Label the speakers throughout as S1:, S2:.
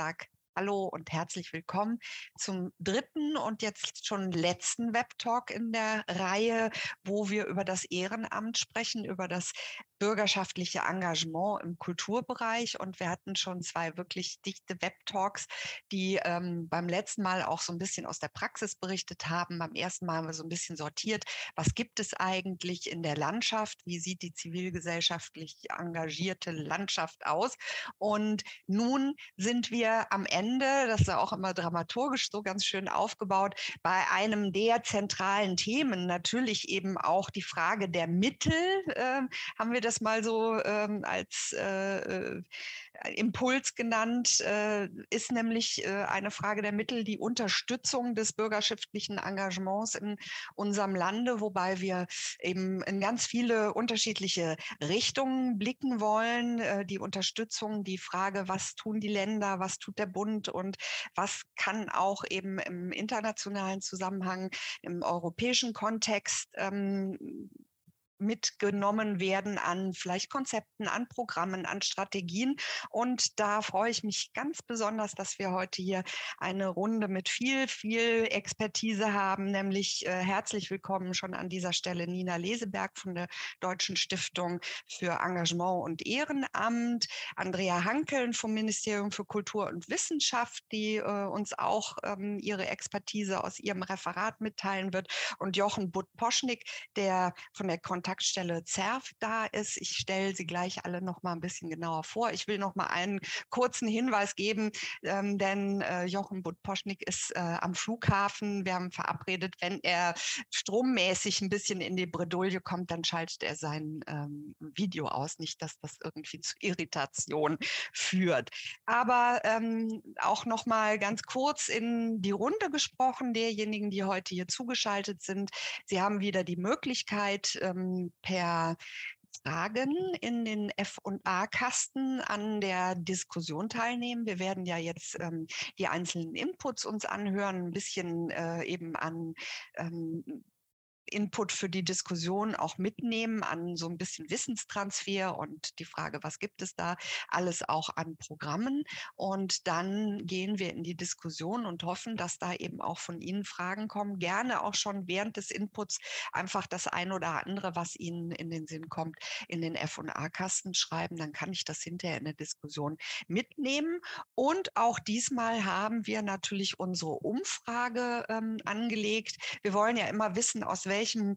S1: sage Hallo und herzlich willkommen zum dritten und jetzt schon letzten Webtalk in der Reihe, wo wir über das Ehrenamt sprechen, über das bürgerschaftliche Engagement im Kulturbereich. Und wir hatten schon zwei wirklich dichte Webtalks, die ähm, beim letzten Mal auch so ein bisschen aus der Praxis berichtet haben. Beim ersten Mal haben wir so ein bisschen sortiert, was gibt es eigentlich in der Landschaft? Wie sieht die zivilgesellschaftlich engagierte Landschaft aus? Und nun sind wir am Ende, das ist auch immer dramaturgisch so ganz schön aufgebaut, bei einem der zentralen Themen, natürlich eben auch die Frage der Mittel, äh, haben wir das das mal so ähm, als äh, äh, Impuls genannt, äh, ist nämlich äh, eine Frage der Mittel die Unterstützung des bürgerschaftlichen Engagements in unserem Lande, wobei wir eben in ganz viele unterschiedliche Richtungen blicken wollen. Äh, die Unterstützung, die Frage, was tun die Länder, was tut der Bund und was kann auch eben im internationalen Zusammenhang, im europäischen Kontext ähm, mitgenommen werden an vielleicht Konzepten, an Programmen, an Strategien. Und da freue ich mich ganz besonders, dass wir heute hier eine Runde mit viel, viel Expertise haben, nämlich äh, herzlich willkommen schon an dieser Stelle Nina Leseberg von der Deutschen Stiftung für Engagement und Ehrenamt, Andrea Hankeln vom Ministerium für Kultur und Wissenschaft, die äh, uns auch ähm, ihre Expertise aus ihrem Referat mitteilen wird und Jochen Butt-Poschnik, der von der Kontakt Kontaktstelle ZERF da ist. Ich stelle sie gleich alle noch mal ein bisschen genauer vor. Ich will noch mal einen kurzen Hinweis geben, ähm, denn äh, Jochen Budposchnik ist äh, am Flughafen. Wir haben verabredet, wenn er strommäßig ein bisschen in die Bredouille kommt, dann schaltet er sein ähm, Video aus. Nicht, dass das irgendwie zu Irritation führt. Aber ähm, auch noch mal ganz kurz in die Runde gesprochen, derjenigen, die heute hier zugeschaltet sind. Sie haben wieder die Möglichkeit, ähm, per Fragen in den F&A-Kasten an der Diskussion teilnehmen. Wir werden ja jetzt ähm, die einzelnen Inputs uns anhören, ein bisschen äh, eben an ähm, Input für die Diskussion auch mitnehmen an so ein bisschen Wissenstransfer und die Frage, was gibt es da alles auch an Programmen. Und dann gehen wir in die Diskussion und hoffen, dass da eben auch von Ihnen Fragen kommen. Gerne auch schon während des Inputs einfach das ein oder andere, was Ihnen in den Sinn kommt, in den F&A-Kasten schreiben. Dann kann ich das hinterher in der Diskussion mitnehmen. Und auch diesmal haben wir natürlich unsere Umfrage ähm, angelegt. Wir wollen ja immer wissen, aus welchem welchem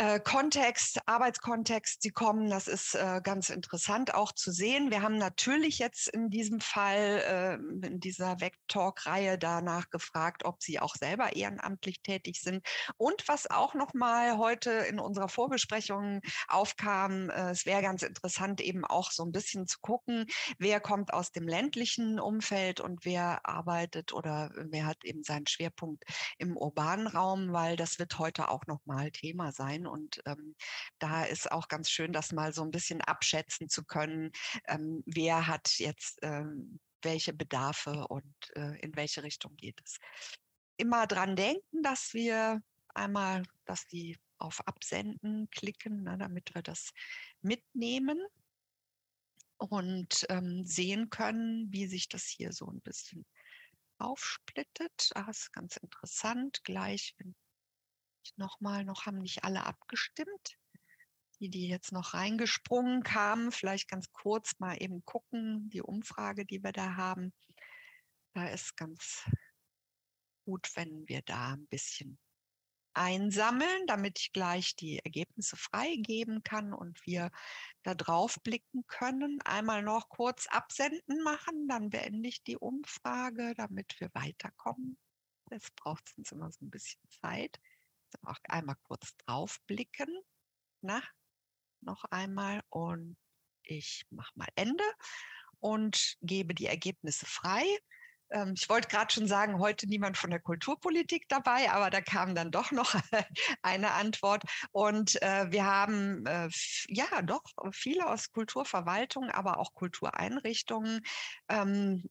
S1: äh, Kontext, Arbeitskontext sie kommen. Das ist äh, ganz interessant auch zu sehen. Wir haben natürlich jetzt in diesem Fall, äh, in dieser Vectalk-Reihe danach gefragt, ob sie auch selber ehrenamtlich tätig sind. Und was auch noch mal heute in unserer Vorbesprechung aufkam, äh, es wäre ganz interessant eben auch so ein bisschen zu gucken, wer kommt aus dem ländlichen Umfeld und wer arbeitet oder wer hat eben seinen Schwerpunkt im urbanen Raum, weil das wird heute auch noch mal Thema sein. Und ähm, da ist auch ganz schön, das mal so ein bisschen abschätzen zu können, ähm, wer hat jetzt ähm, welche Bedarfe und äh, in welche Richtung geht es. Immer dran denken, dass wir einmal, dass die auf Absenden klicken, ne, damit wir das mitnehmen und ähm, sehen können, wie sich das hier so ein bisschen aufsplittet. Das ist ganz interessant. Gleich, wenn nochmal, noch haben nicht alle abgestimmt. Die, die jetzt noch reingesprungen kamen, vielleicht ganz kurz mal eben gucken, die Umfrage, die wir da haben. Da ist ganz gut, wenn wir da ein bisschen einsammeln, damit ich gleich die Ergebnisse freigeben kann und wir da drauf blicken können. Einmal noch kurz absenden machen, dann beende ich die Umfrage, damit wir weiterkommen. Es braucht sonst immer so ein bisschen Zeit auch einmal kurz draufblicken. Na, noch einmal und ich mache mal Ende und gebe die Ergebnisse frei. Ähm, ich wollte gerade schon sagen, heute niemand von der Kulturpolitik dabei, aber da kam dann doch noch eine Antwort. Und äh, wir haben äh, ja doch viele aus Kulturverwaltung, aber auch Kultureinrichtungen. Ähm,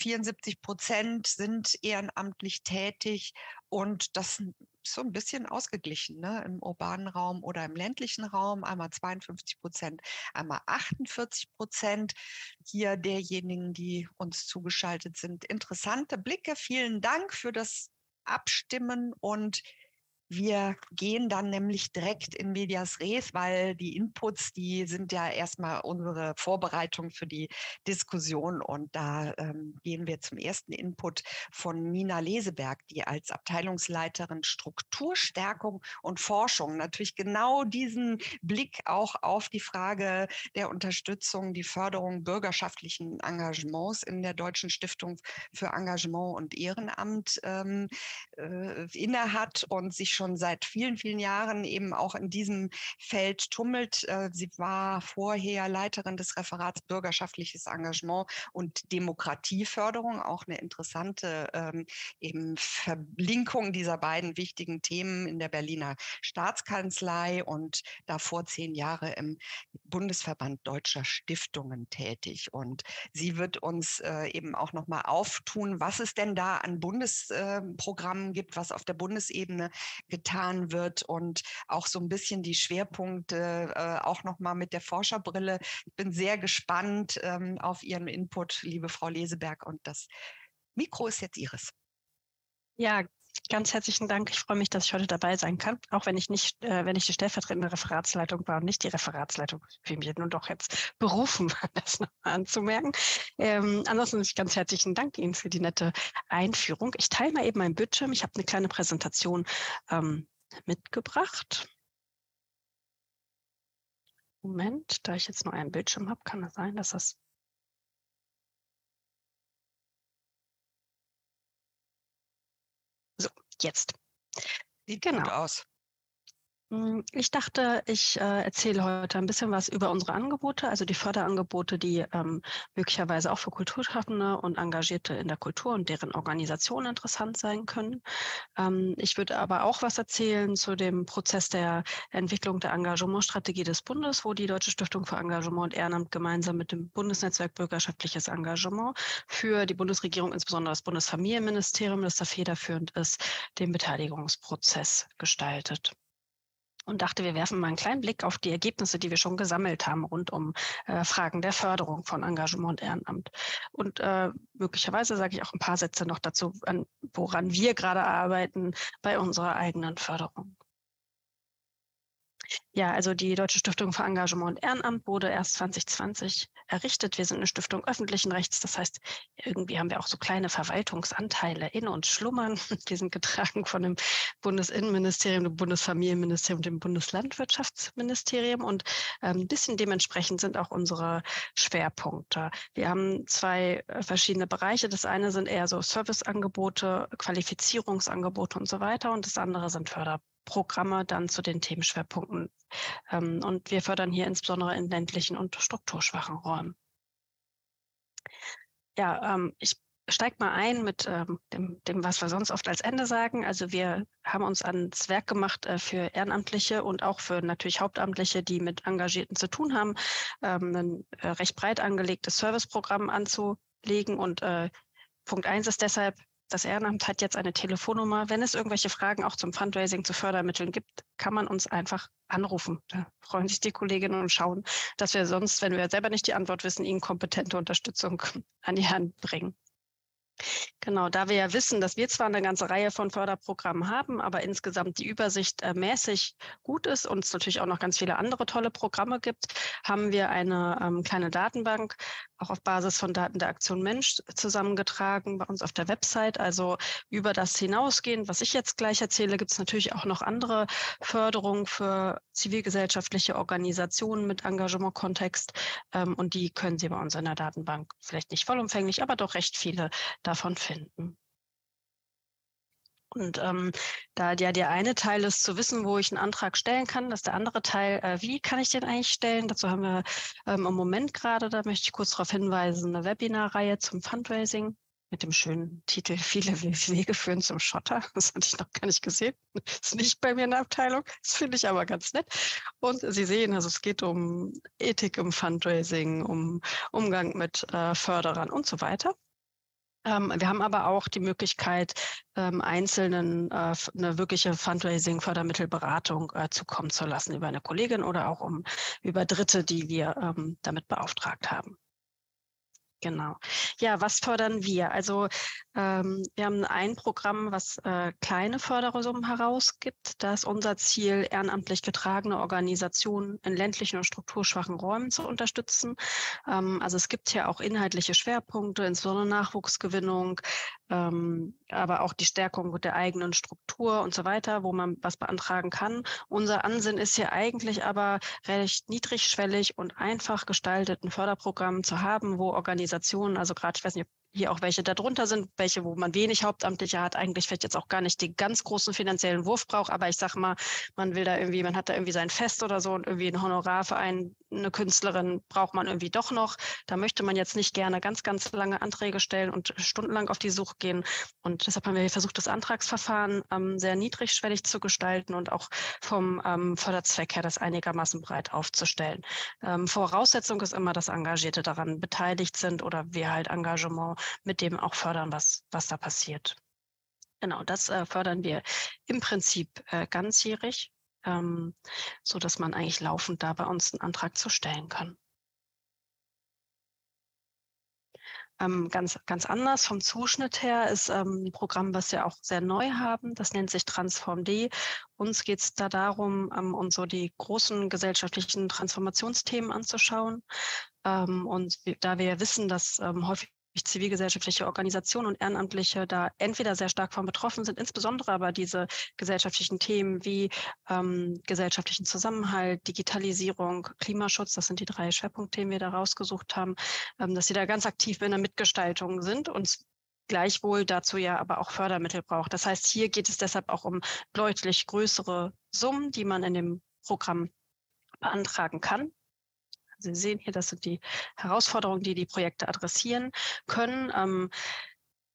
S1: 74 Prozent sind ehrenamtlich tätig und das so ein bisschen ausgeglichen ne? im urbanen Raum oder im ländlichen Raum. Einmal 52 Prozent, einmal 48 Prozent hier derjenigen, die uns zugeschaltet sind. Interessante Blicke. Vielen Dank für das Abstimmen und wir gehen dann nämlich direkt in Medias Res, weil die Inputs, die sind ja erstmal unsere Vorbereitung für die Diskussion. Und da ähm, gehen wir zum ersten Input von Nina Leseberg, die als Abteilungsleiterin Strukturstärkung und Forschung natürlich genau diesen Blick auch auf die Frage der Unterstützung, die Förderung bürgerschaftlichen Engagements in der Deutschen Stiftung für Engagement und Ehrenamt ähm, äh, innehat und sich schon seit vielen, vielen Jahren eben auch in diesem Feld tummelt. Äh, sie war vorher Leiterin des Referats Bürgerschaftliches Engagement und Demokratieförderung, auch eine interessante ähm, eben Verlinkung dieser beiden wichtigen Themen in der Berliner Staatskanzlei und davor zehn Jahre im Bundesverband Deutscher Stiftungen tätig. Und sie wird uns äh, eben auch nochmal auftun, was es denn da an Bundesprogrammen äh, gibt, was auf der Bundesebene getan wird und auch so ein bisschen die Schwerpunkte äh, auch nochmal mit der Forscherbrille. Ich bin sehr gespannt ähm, auf Ihren Input, liebe Frau Leseberg. Und das Mikro ist jetzt Ihres.
S2: Ja, ganz herzlichen Dank. Ich freue mich, dass ich heute dabei sein kann, auch wenn ich nicht, äh, wenn ich die stellvertretende Referatsleitung war und nicht die Referatsleitung. Fühle mich nun doch jetzt berufen, das nochmal anzumerken. Ähm, ansonsten ganz herzlichen Dank Ihnen für die nette Einführung. Ich teile mal eben meinen Bildschirm. Ich habe eine kleine Präsentation ähm, mitgebracht. Moment, da ich jetzt nur einen Bildschirm habe, kann es sein, dass das jetzt.
S1: Sieht genau. gut aus.
S2: Hm, ich dachte, ich äh, erzähle heute ein bisschen was über unsere Angebote, also die Förderangebote, die ähm, möglicherweise auch für Kulturschaffende und Engagierte in der Kultur und deren Organisation interessant sein können. Ähm, ich würde aber auch was erzählen zu dem Prozess der Entwicklung der Engagementstrategie des Bundes, wo die Deutsche Stiftung für Engagement und Ehrenamt gemeinsam mit dem Bundesnetzwerk Bürgerschaftliches Engagement für die Bundesregierung, insbesondere das Bundesfamilienministerium, das da federführend ist, den Beteiligungsprozess gestaltet und dachte, wir werfen mal einen kleinen Blick auf die Ergebnisse, die wir schon gesammelt haben rund um äh, Fragen der Förderung von Engagement und Ehrenamt. Und äh, möglicherweise sage ich auch ein paar Sätze noch dazu, an, woran wir gerade arbeiten bei unserer eigenen Förderung. Ja, also die Deutsche Stiftung für Engagement und Ehrenamt wurde erst 2020 errichtet. Wir sind eine Stiftung öffentlichen Rechts. Das heißt, irgendwie haben wir auch so kleine Verwaltungsanteile in uns schlummern. Die sind getragen von dem Bundesinnenministerium, dem Bundesfamilienministerium und dem Bundeslandwirtschaftsministerium. Und ähm, ein bisschen dementsprechend sind auch unsere Schwerpunkte. Wir haben zwei äh, verschiedene Bereiche. Das eine sind eher so Serviceangebote, Qualifizierungsangebote und so weiter. Und das andere sind Förder Programme dann zu den Themenschwerpunkten. Ähm, und wir fördern hier insbesondere in ländlichen und strukturschwachen Räumen. Ja, ähm, ich steige mal ein mit ähm, dem, dem, was wir sonst oft als Ende sagen. Also wir haben uns ans Werk gemacht äh, für Ehrenamtliche und auch für natürlich Hauptamtliche, die mit Engagierten zu tun haben, ein äh, recht breit angelegtes Serviceprogramm anzulegen. Und äh, Punkt eins ist deshalb, das Ehrenamt hat jetzt eine Telefonnummer. Wenn es irgendwelche Fragen auch zum Fundraising, zu Fördermitteln gibt, kann man uns einfach anrufen. Da freuen sich die Kolleginnen und schauen, dass wir sonst, wenn wir selber nicht die Antwort wissen, ihnen kompetente Unterstützung an die Hand bringen. Genau, da wir ja wissen, dass wir zwar eine ganze Reihe von Förderprogrammen haben, aber insgesamt die Übersicht äh, mäßig gut ist und es natürlich auch noch ganz viele andere tolle Programme gibt, haben wir eine ähm, kleine Datenbank, auch auf Basis von Daten der Aktion Mensch zusammengetragen bei uns auf der Website. Also über das hinausgehend, was ich jetzt gleich erzähle, gibt es natürlich auch noch andere Förderungen für zivilgesellschaftliche Organisationen mit Engagementkontext ähm, und die können Sie bei uns in der Datenbank vielleicht nicht vollumfänglich, aber doch recht viele davon finden. Und ähm, da ja der eine Teil ist zu wissen, wo ich einen Antrag stellen kann, dass der andere Teil, äh, wie kann ich den eigentlich stellen? Dazu haben wir ähm, im Moment gerade, da möchte ich kurz darauf hinweisen, eine Webinarreihe zum Fundraising mit dem schönen Titel Viele Wege führen zum Schotter. Das hatte ich noch gar nicht gesehen. Ist nicht bei mir in der Abteilung. Das finde ich aber ganz nett. Und Sie sehen, also es geht um Ethik im Fundraising, um Umgang mit äh, Förderern und so weiter. Ähm, wir haben aber auch die Möglichkeit, ähm, Einzelnen äh, eine wirkliche Fundraising-Fördermittelberatung äh, zukommen zu lassen über eine Kollegin oder auch um, über Dritte, die wir ähm, damit beauftragt haben. Genau. Ja, was fördern wir? Also ähm, wir haben ein Programm, was äh, kleine Fördersummen herausgibt. Da ist unser Ziel, ehrenamtlich getragene Organisationen in ländlichen und strukturschwachen Räumen zu unterstützen. Ähm, also es gibt hier auch inhaltliche Schwerpunkte, insbesondere Nachwuchsgewinnung, ähm, aber auch die Stärkung der eigenen Struktur und so weiter, wo man was beantragen kann. Unser Ansinn ist hier eigentlich aber recht niedrigschwellig und einfach gestalteten Förderprogramm zu haben, wo Organisationen, also gerade, ich weiß nicht, hier auch welche darunter sind, welche, wo man wenig Hauptamtliche hat, eigentlich vielleicht jetzt auch gar nicht den ganz großen finanziellen Wurf braucht, aber ich sag mal, man will da irgendwie, man hat da irgendwie sein Fest oder so und irgendwie ein Honorar für einen, eine Künstlerin braucht man irgendwie doch noch. Da möchte man jetzt nicht gerne ganz, ganz lange Anträge stellen und stundenlang auf die Suche gehen. Und deshalb haben wir versucht, das Antragsverfahren ähm, sehr niedrigschwellig zu gestalten und auch vom ähm, Förderzweck her das einigermaßen breit aufzustellen. Ähm, Voraussetzung ist immer, dass Engagierte daran beteiligt sind oder wir halt Engagement mit dem auch fördern, was, was da passiert. Genau, das äh, fördern wir im Prinzip äh, ganzjährig, ähm, so dass man eigentlich laufend da bei uns einen Antrag zu stellen kann. Ähm, ganz, ganz anders vom Zuschnitt her ist ähm, ein Programm, was wir auch sehr neu haben. Das nennt sich TransformD. Uns geht es da darum, ähm, uns so die großen gesellschaftlichen Transformationsthemen anzuschauen. Ähm, und da wir wissen, dass ähm, häufig zivilgesellschaftliche Organisationen und Ehrenamtliche da entweder sehr stark von betroffen sind, insbesondere aber diese gesellschaftlichen Themen wie ähm, gesellschaftlichen Zusammenhalt, Digitalisierung, Klimaschutz, das sind die drei Schwerpunktthemen, die wir da rausgesucht haben, ähm, dass sie da ganz aktiv in der Mitgestaltung sind und gleichwohl dazu ja aber auch Fördermittel braucht. Das heißt, hier geht es deshalb auch um deutlich größere Summen, die man in dem Programm beantragen kann. Sie sehen hier, das sind die Herausforderungen, die die Projekte adressieren können. Ähm,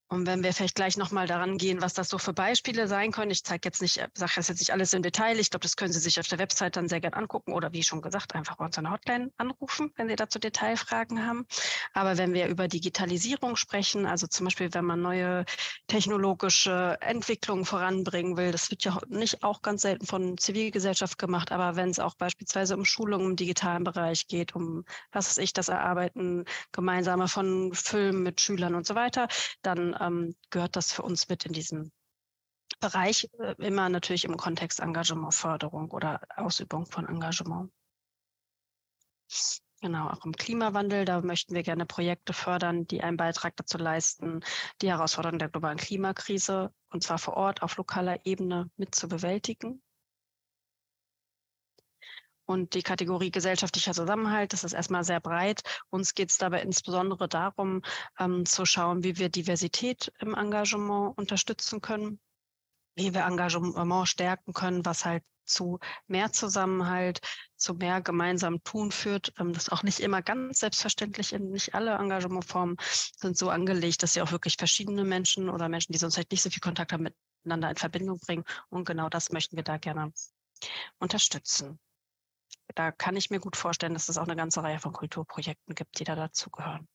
S2: und wenn wir vielleicht gleich nochmal daran gehen, was das so für Beispiele sein können. Ich zeige jetzt nicht, sage das jetzt nicht alles im Detail. Ich glaube, das können Sie sich auf der Website dann sehr gern angucken oder wie schon gesagt, einfach bei uns an der Hotline anrufen, wenn Sie dazu Detailfragen haben. Aber wenn wir über Digitalisierung sprechen, also zum Beispiel, wenn man neue technologische Entwicklungen voranbringen will, das wird ja nicht auch ganz selten von Zivilgesellschaft gemacht, aber wenn es auch beispielsweise um Schulungen im digitalen Bereich geht, um, was weiß ich, das Erarbeiten gemeinsamer von Filmen mit Schülern und so weiter, dann ähm, gehört das für uns mit in diesem Bereich, äh, immer natürlich im Kontext Engagementförderung oder Ausübung von Engagement. Genau, auch im Klimawandel, da möchten wir gerne Projekte fördern, die einen Beitrag dazu leisten, die Herausforderungen der globalen Klimakrise, und zwar vor Ort auf lokaler Ebene mit zu bewältigen. Und die Kategorie gesellschaftlicher Zusammenhalt, das ist erstmal sehr breit. Uns geht es dabei insbesondere darum, ähm, zu schauen, wie wir Diversität im Engagement unterstützen können, wie wir Engagement stärken können, was halt zu mehr Zusammenhalt, zu mehr gemeinsamem Tun führt. Ähm, das ist auch nicht immer ganz selbstverständlich. Nicht alle Engagementformen sind so angelegt, dass sie auch wirklich verschiedene Menschen oder Menschen, die sonst halt nicht so viel Kontakt haben, miteinander in Verbindung bringen. Und genau das möchten wir da gerne unterstützen da kann ich mir gut vorstellen, dass es auch eine ganze Reihe von Kulturprojekten gibt, die da dazugehören.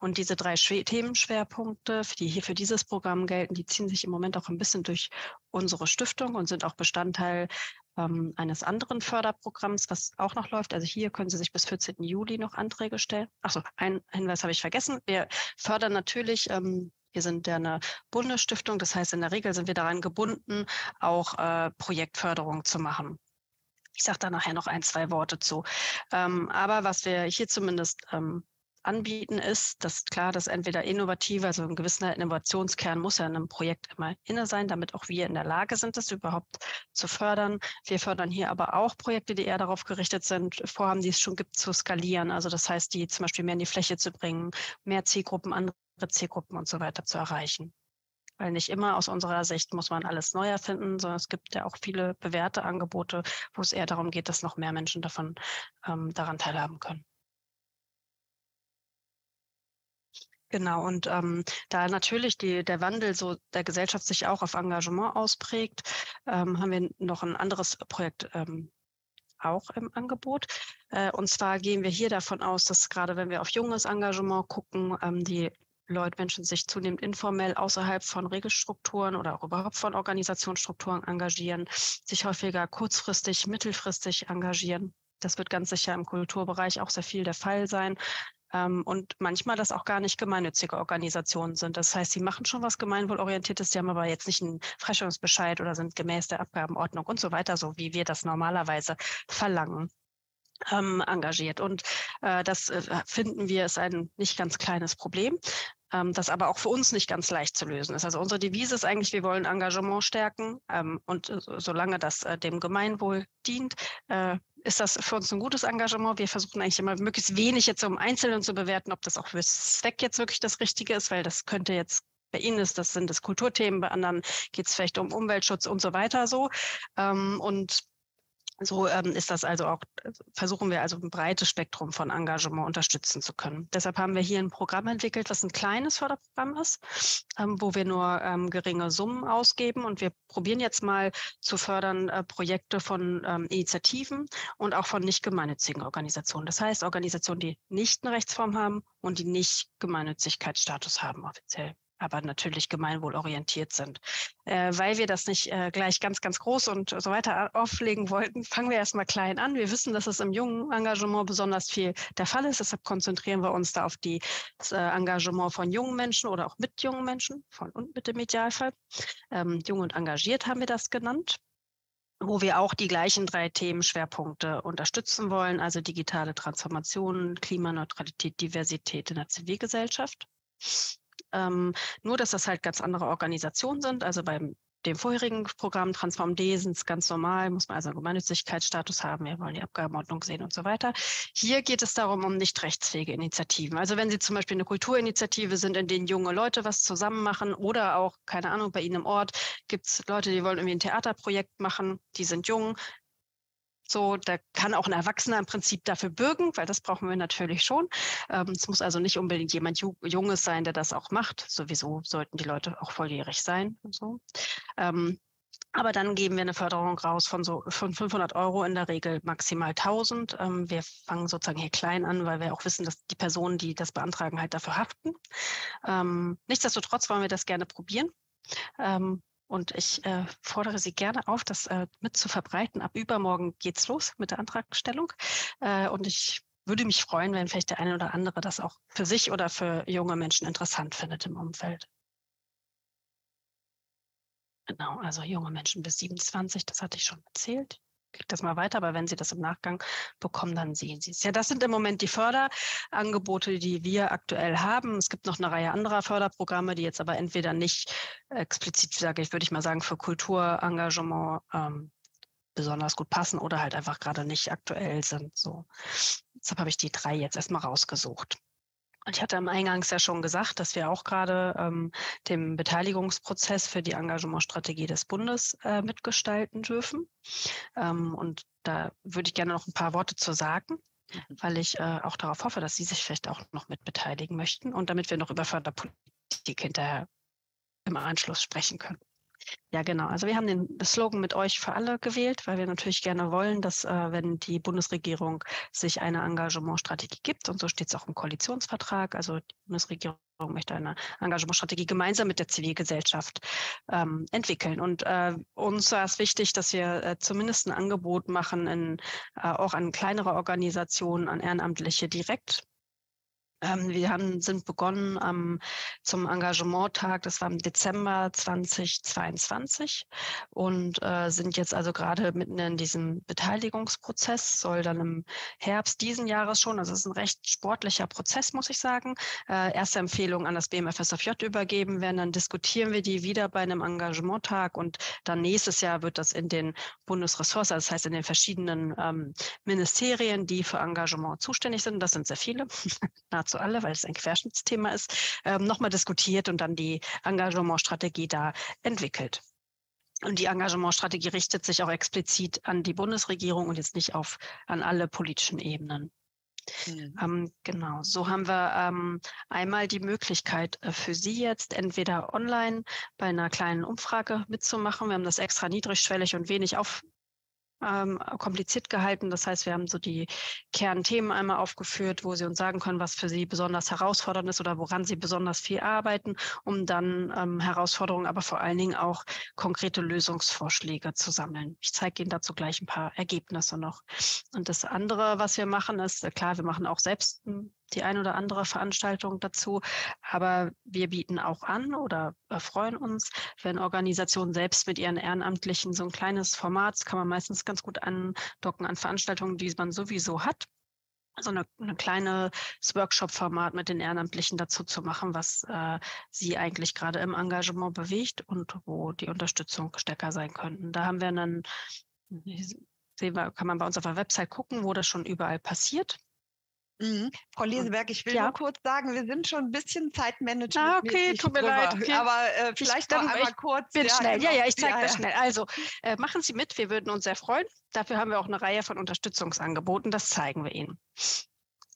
S2: Und diese drei Themenschwerpunkte, die hier für dieses Programm gelten, die ziehen sich im Moment auch ein bisschen durch unsere Stiftung und sind auch Bestandteil ähm, eines anderen Förderprogramms, was auch noch läuft. Also hier können Sie sich bis 14. Juli noch Anträge stellen. Achso, ein Hinweis habe ich vergessen. Wir fördern natürlich ähm, wir sind ja eine Bundesstiftung, das heißt, in der Regel sind wir daran gebunden, auch äh, Projektförderung zu machen. Ich sage da nachher noch ein, zwei Worte zu. Ähm, aber was wir hier zumindest ähm, anbieten, ist, dass klar, dass entweder innovative, also ein gewisser Innovationskern muss ja in einem Projekt immer inne sein, damit auch wir in der Lage sind, das überhaupt zu fördern. Wir fördern hier aber auch Projekte, die eher darauf gerichtet sind, Vorhaben, die es schon gibt, zu skalieren. Also das heißt, die zum Beispiel mehr in die Fläche zu bringen, mehr Zielgruppen, andere Zielgruppen und so weiter zu erreichen. Weil nicht immer aus unserer Sicht muss man alles neu erfinden, sondern es gibt ja auch viele bewährte Angebote, wo es eher darum geht, dass noch mehr Menschen davon ähm, daran teilhaben können. Genau, und ähm, da natürlich die, der Wandel so der Gesellschaft sich auch auf Engagement ausprägt, ähm, haben wir noch ein anderes Projekt ähm, auch im Angebot. Äh, und zwar gehen wir hier davon aus, dass gerade wenn wir auf junges Engagement gucken, ähm, die Leute, Menschen sich zunehmend informell außerhalb von Regelstrukturen oder auch überhaupt von Organisationsstrukturen engagieren, sich häufiger kurzfristig, mittelfristig engagieren. Das wird ganz sicher im Kulturbereich auch sehr viel der Fall sein. Ähm, und manchmal das auch gar nicht gemeinnützige Organisationen sind. Das heißt, sie machen schon was Gemeinwohlorientiertes, die haben aber jetzt nicht einen Freistellungsbescheid oder sind gemäß der Abgabenordnung und so weiter, so wie wir das normalerweise verlangen ähm, engagiert. Und äh, das äh, finden wir ist ein nicht ganz kleines Problem, ähm, das aber auch für uns nicht ganz leicht zu lösen ist. Also unsere Devise ist eigentlich, wir wollen Engagement stärken ähm, und äh, solange das äh, dem Gemeinwohl dient, äh, ist das für uns ein gutes Engagement. Wir versuchen eigentlich immer möglichst wenig jetzt um Einzelnen zu bewerten, ob das auch für Zweck jetzt wirklich das Richtige ist, weil das könnte jetzt bei Ihnen ist das sind das Kulturthemen, bei anderen geht es vielleicht um Umweltschutz und so weiter so. Ähm, und so ähm, ist das also auch, versuchen wir also ein breites Spektrum von Engagement unterstützen zu können. Deshalb haben wir hier ein Programm entwickelt, was ein kleines Förderprogramm ist, ähm, wo wir nur ähm, geringe Summen ausgeben. Und wir probieren jetzt mal zu fördern äh, Projekte von ähm, Initiativen und auch von nicht gemeinnützigen Organisationen. Das heißt, Organisationen, die nicht eine Rechtsform haben und die nicht Gemeinnützigkeitsstatus haben offiziell aber natürlich gemeinwohlorientiert sind. Äh, weil wir das nicht äh, gleich ganz, ganz groß und so weiter auflegen wollten, fangen wir erstmal klein an. Wir wissen, dass es im jungen Engagement besonders viel der Fall ist. Deshalb konzentrieren wir uns da auf die, das äh, Engagement von jungen Menschen oder auch mit jungen Menschen, von und mit dem Idealfall. Ähm, jung und engagiert haben wir das genannt wo wir auch die gleichen drei Themenschwerpunkte unterstützen wollen, also digitale Transformation, Klimaneutralität, Diversität in der Zivilgesellschaft. Ähm, nur, dass das halt ganz andere Organisationen sind. Also beim dem vorherigen Programm Transform D sind es ganz normal, muss man also einen Gemeinnützigkeitsstatus haben, wir wollen die Abgabenordnung sehen und so weiter. Hier geht es darum, um nicht rechtsfähige Initiativen. Also wenn Sie zum Beispiel eine Kulturinitiative sind, in denen junge Leute was zusammen machen oder auch, keine Ahnung, bei Ihnen im Ort gibt es Leute, die wollen irgendwie ein Theaterprojekt machen, die sind jung, so, da kann auch ein Erwachsener im Prinzip dafür bürgen, weil das brauchen wir natürlich schon. Ähm, es muss also nicht unbedingt jemand Junges sein, der das auch macht. Sowieso sollten die Leute auch volljährig sein so. Ähm, aber dann geben wir eine Förderung raus von so von 500 Euro in der Regel maximal 1000. Ähm, wir fangen sozusagen hier klein an, weil wir auch wissen, dass die Personen, die das beantragen, halt dafür haften. Ähm, nichtsdestotrotz wollen wir das gerne probieren. Ähm, und ich äh, fordere Sie gerne auf, das äh, mit zu verbreiten. Ab übermorgen geht's los mit der Antragstellung. Äh, und ich würde mich freuen, wenn vielleicht der eine oder andere das auch für sich oder für junge Menschen interessant findet im Umfeld. Genau, also junge Menschen bis 27, das hatte ich schon erzählt kriege das mal weiter, aber wenn Sie das im Nachgang bekommen, dann sehen Sie es. Ja, das sind im Moment die Förderangebote, die wir aktuell haben. Es gibt noch eine Reihe anderer Förderprogramme, die jetzt aber entweder nicht explizit, sage ich, würde ich mal sagen, für Kulturengagement ähm, besonders gut passen oder halt einfach gerade nicht aktuell sind. So. Deshalb habe ich die drei jetzt erstmal rausgesucht. Ich hatte am Eingangs ja schon gesagt, dass wir auch gerade ähm, den Beteiligungsprozess für die Engagementstrategie des Bundes äh, mitgestalten dürfen. Ähm, und da würde ich gerne noch ein paar Worte zu sagen, mhm. weil ich äh, auch darauf hoffe, dass Sie sich vielleicht auch noch mit beteiligen möchten und damit wir noch über Förderpolitik hinterher im Anschluss sprechen können. Ja, genau. Also wir haben den Slogan mit euch für alle gewählt, weil wir natürlich gerne wollen, dass äh, wenn die Bundesregierung sich eine Engagementstrategie gibt, und so steht es auch im Koalitionsvertrag, also die Bundesregierung möchte eine Engagementstrategie gemeinsam mit der Zivilgesellschaft ähm, entwickeln. Und äh, uns war es wichtig, dass wir äh, zumindest ein Angebot machen, in, äh, auch an kleinere Organisationen, an Ehrenamtliche direkt ähm, wir haben, sind begonnen ähm, zum Engagementtag, das war im Dezember 2022 und äh, sind jetzt also gerade mitten in diesem Beteiligungsprozess, soll dann im Herbst diesen Jahres schon, also es ist ein recht sportlicher Prozess, muss ich sagen, äh, erste Empfehlungen an das BMFSFJ übergeben werden, dann diskutieren wir die wieder bei einem Engagementtag und dann nächstes Jahr wird das in den Bundesressorts, also das heißt in den verschiedenen ähm, Ministerien, die für Engagement zuständig sind, das sind sehr viele, nahezu alle, weil es ein Querschnittsthema ist, ähm, nochmal diskutiert und dann die Engagementstrategie da entwickelt. Und die Engagementstrategie richtet sich auch explizit an die Bundesregierung und jetzt nicht auf an alle politischen Ebenen. Mhm. Ähm, genau, so haben wir ähm, einmal die Möglichkeit äh, für Sie jetzt entweder online bei einer kleinen Umfrage mitzumachen. Wir haben das extra niedrigschwellig und wenig auf, ähm, kompliziert gehalten. Das heißt, wir haben so die Kernthemen einmal aufgeführt, wo Sie uns sagen können, was für Sie besonders herausfordernd ist oder woran Sie besonders viel arbeiten, um dann ähm, Herausforderungen, aber vor allen Dingen auch konkrete Lösungsvorschläge zu sammeln. Ich zeige Ihnen dazu gleich ein paar Ergebnisse noch. Und das andere, was wir machen, ist, äh, klar, wir machen auch selbst hm, die ein oder andere Veranstaltung dazu. Aber wir bieten auch an oder freuen uns, wenn Organisationen selbst mit ihren Ehrenamtlichen so ein kleines Format, das kann man meistens ganz gut andocken an Veranstaltungen, die man sowieso hat, so eine, eine kleines Workshop-Format mit den Ehrenamtlichen dazu zu machen, was äh, sie eigentlich gerade im Engagement bewegt und wo die Unterstützung stärker sein könnten. Da haben wir einen, sehen wir, kann man bei uns auf der Website gucken, wo das schon überall passiert.
S1: Mhm. Frau Leseberg, ich will ja. nur kurz sagen, wir sind schon ein bisschen Zeitmanagement.
S2: Ah, okay, tut mir leid. Okay.
S1: Aber äh, vielleicht ich, noch einmal kurz.
S2: Bin ja, schnell. Ja, ja, ich zeige ja, das schnell. Also äh, machen Sie mit, wir würden uns sehr freuen. Dafür haben wir auch eine Reihe von Unterstützungsangeboten, das zeigen wir Ihnen.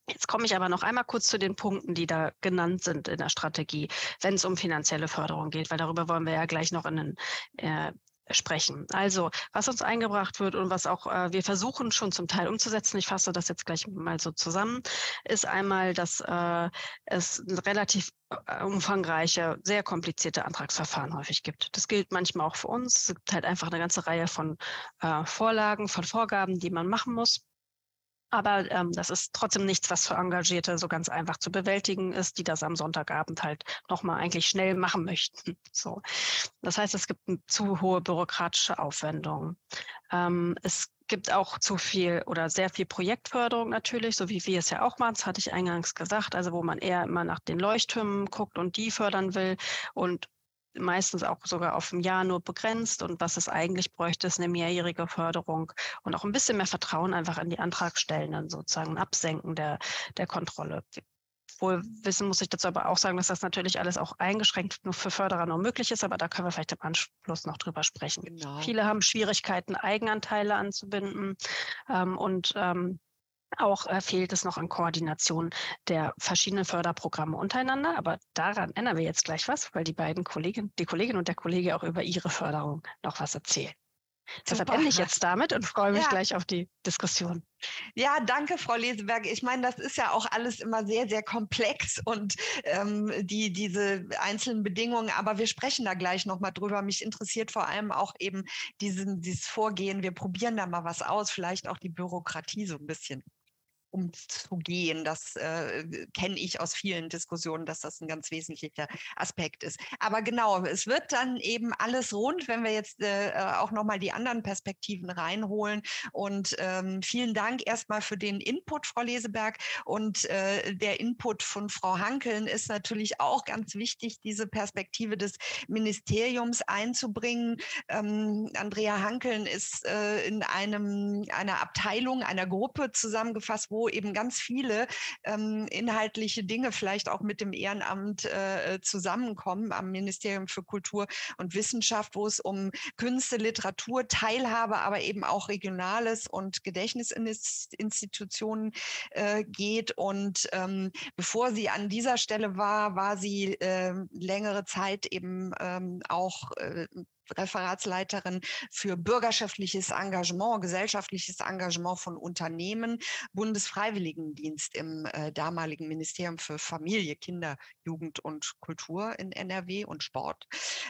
S2: Jetzt komme ich aber noch einmal kurz zu den Punkten, die da genannt sind in der Strategie, wenn es um finanzielle Förderung geht, weil darüber wollen wir ja gleich noch in den äh, sprechen. Also, was uns eingebracht wird und was auch äh, wir versuchen schon zum Teil umzusetzen, ich fasse das jetzt gleich mal so zusammen, ist einmal, dass äh, es relativ äh, umfangreiche, sehr komplizierte Antragsverfahren häufig gibt. Das gilt manchmal auch für uns. Es gibt halt einfach eine ganze Reihe von äh, Vorlagen, von Vorgaben, die man machen muss. Aber ähm, das ist trotzdem nichts, was für Engagierte so ganz einfach zu bewältigen ist, die das am Sonntagabend halt nochmal eigentlich schnell machen möchten. So. Das heißt, es gibt zu hohe bürokratische Aufwendungen. Ähm, es gibt auch zu viel oder sehr viel Projektförderung natürlich, so wie wir es ja auch machen, das hatte ich eingangs gesagt, also wo man eher immer nach den Leuchttürmen guckt und die fördern will und meistens auch sogar auf ein Jahr nur begrenzt. Und was es eigentlich bräuchte, ist eine mehrjährige Förderung und auch ein bisschen mehr Vertrauen einfach in die Antragstellenden, sozusagen ein Absenken der, der Kontrolle. Wohl wissen muss ich dazu aber auch sagen, dass das natürlich alles auch eingeschränkt nur für Förderer nur möglich ist, aber da können wir vielleicht im Anschluss noch drüber sprechen. Genau. Viele haben Schwierigkeiten, Eigenanteile anzubinden ähm, und ähm, auch äh, fehlt es noch an Koordination der verschiedenen Förderprogramme untereinander. Aber daran ändern wir jetzt gleich was, weil die beiden Kollegen, die Kollegin und der Kollege auch über ihre Förderung noch was erzählen. Deshalb ende ich jetzt damit und freue mich ja. gleich auf die Diskussion.
S1: Ja, danke, Frau Leseberg. Ich meine, das ist ja auch alles immer sehr, sehr komplex und ähm, die, diese einzelnen Bedingungen, aber wir sprechen da gleich nochmal drüber. Mich interessiert vor allem auch eben diesen, dieses Vorgehen. Wir probieren da mal was aus, vielleicht auch die Bürokratie so ein bisschen umzugehen. Das äh, kenne ich aus vielen Diskussionen, dass das ein ganz wesentlicher Aspekt ist. Aber genau, es wird dann eben alles rund, wenn wir jetzt äh, äh auch nochmal die anderen Perspektiven reinholen. Und ähm, vielen Dank erstmal für den Input, Frau Leseberg. Und äh, der Input von Frau Hankeln ist natürlich auch ganz wichtig, diese Perspektive des Ministeriums einzubringen. Ähm, Andrea Hankeln ist äh, in einem, einer Abteilung, einer Gruppe zusammengefasst, wo eben ganz viele ähm, inhaltliche Dinge vielleicht auch mit dem Ehrenamt äh, zusammenkommen am Ministerium für Kultur und Wissenschaft, wo es um Künste, Literatur, Teilhabe, aber eben auch Regionales und Gedächtnisinstitutionen äh, geht. Und ähm, bevor sie an dieser Stelle war, war sie äh, längere Zeit eben ähm, auch äh, Referatsleiterin für bürgerschaftliches Engagement, gesellschaftliches Engagement von Unternehmen, Bundesfreiwilligendienst im äh, damaligen Ministerium für Familie, Kinder, Jugend und Kultur in NRW und Sport.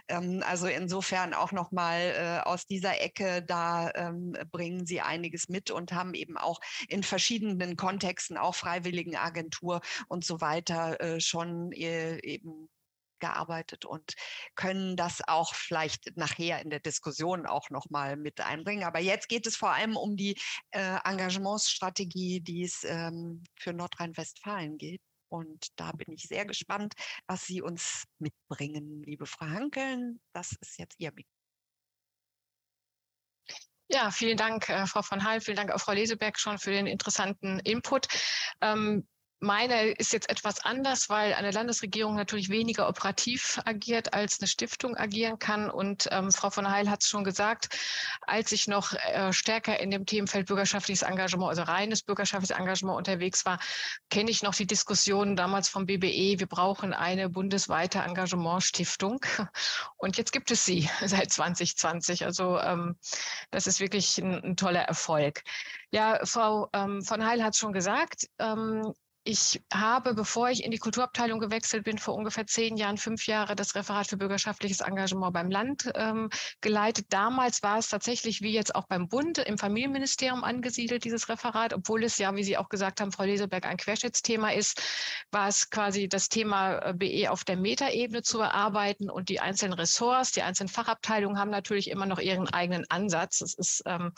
S1: Ähm, also insofern auch nochmal äh, aus dieser Ecke, da ähm, bringen sie einiges mit und haben eben auch in verschiedenen Kontexten, auch Freiwilligenagentur und so weiter, äh, schon äh, eben gearbeitet und können das auch vielleicht nachher in der Diskussion auch noch mal mit einbringen. Aber jetzt geht es vor allem um die äh, Engagementsstrategie, die es ähm, für Nordrhein-Westfalen geht. Und da bin ich sehr gespannt, was Sie uns mitbringen, liebe Frau Hankeln. Das ist jetzt Ihr Mikro.
S3: Ja, vielen Dank, äh, Frau von Hall. Vielen Dank auch Frau Leseberg schon für den interessanten Input. Ähm, meine ist jetzt etwas anders, weil eine Landesregierung natürlich weniger operativ agiert, als eine Stiftung agieren kann. Und ähm, Frau von Heil hat es schon gesagt, als ich noch äh, stärker in dem Themenfeld bürgerschaftliches Engagement, also reines bürgerschaftliches Engagement unterwegs war, kenne ich noch die Diskussionen damals vom BBE, wir brauchen eine bundesweite Engagementstiftung. Und jetzt gibt es sie seit 2020. Also ähm, das ist wirklich ein, ein, toller Erfolg. Ja, Frau ähm, von Heil hat es schon gesagt. Ich habe, bevor ich in die Kulturabteilung gewechselt bin, vor ungefähr zehn Jahren, fünf Jahre das Referat für bürgerschaftliches Engagement beim Land ähm, geleitet. Damals war es tatsächlich wie jetzt auch beim Bund im Familienministerium angesiedelt, dieses Referat, obwohl es ja, wie Sie auch gesagt haben, Frau Leseberg, ein Querschnittsthema ist, war es quasi das Thema äh, BE auf der Metaebene zu erarbeiten und die einzelnen Ressorts, die einzelnen Fachabteilungen haben natürlich immer noch ihren eigenen Ansatz. Es ist ähm,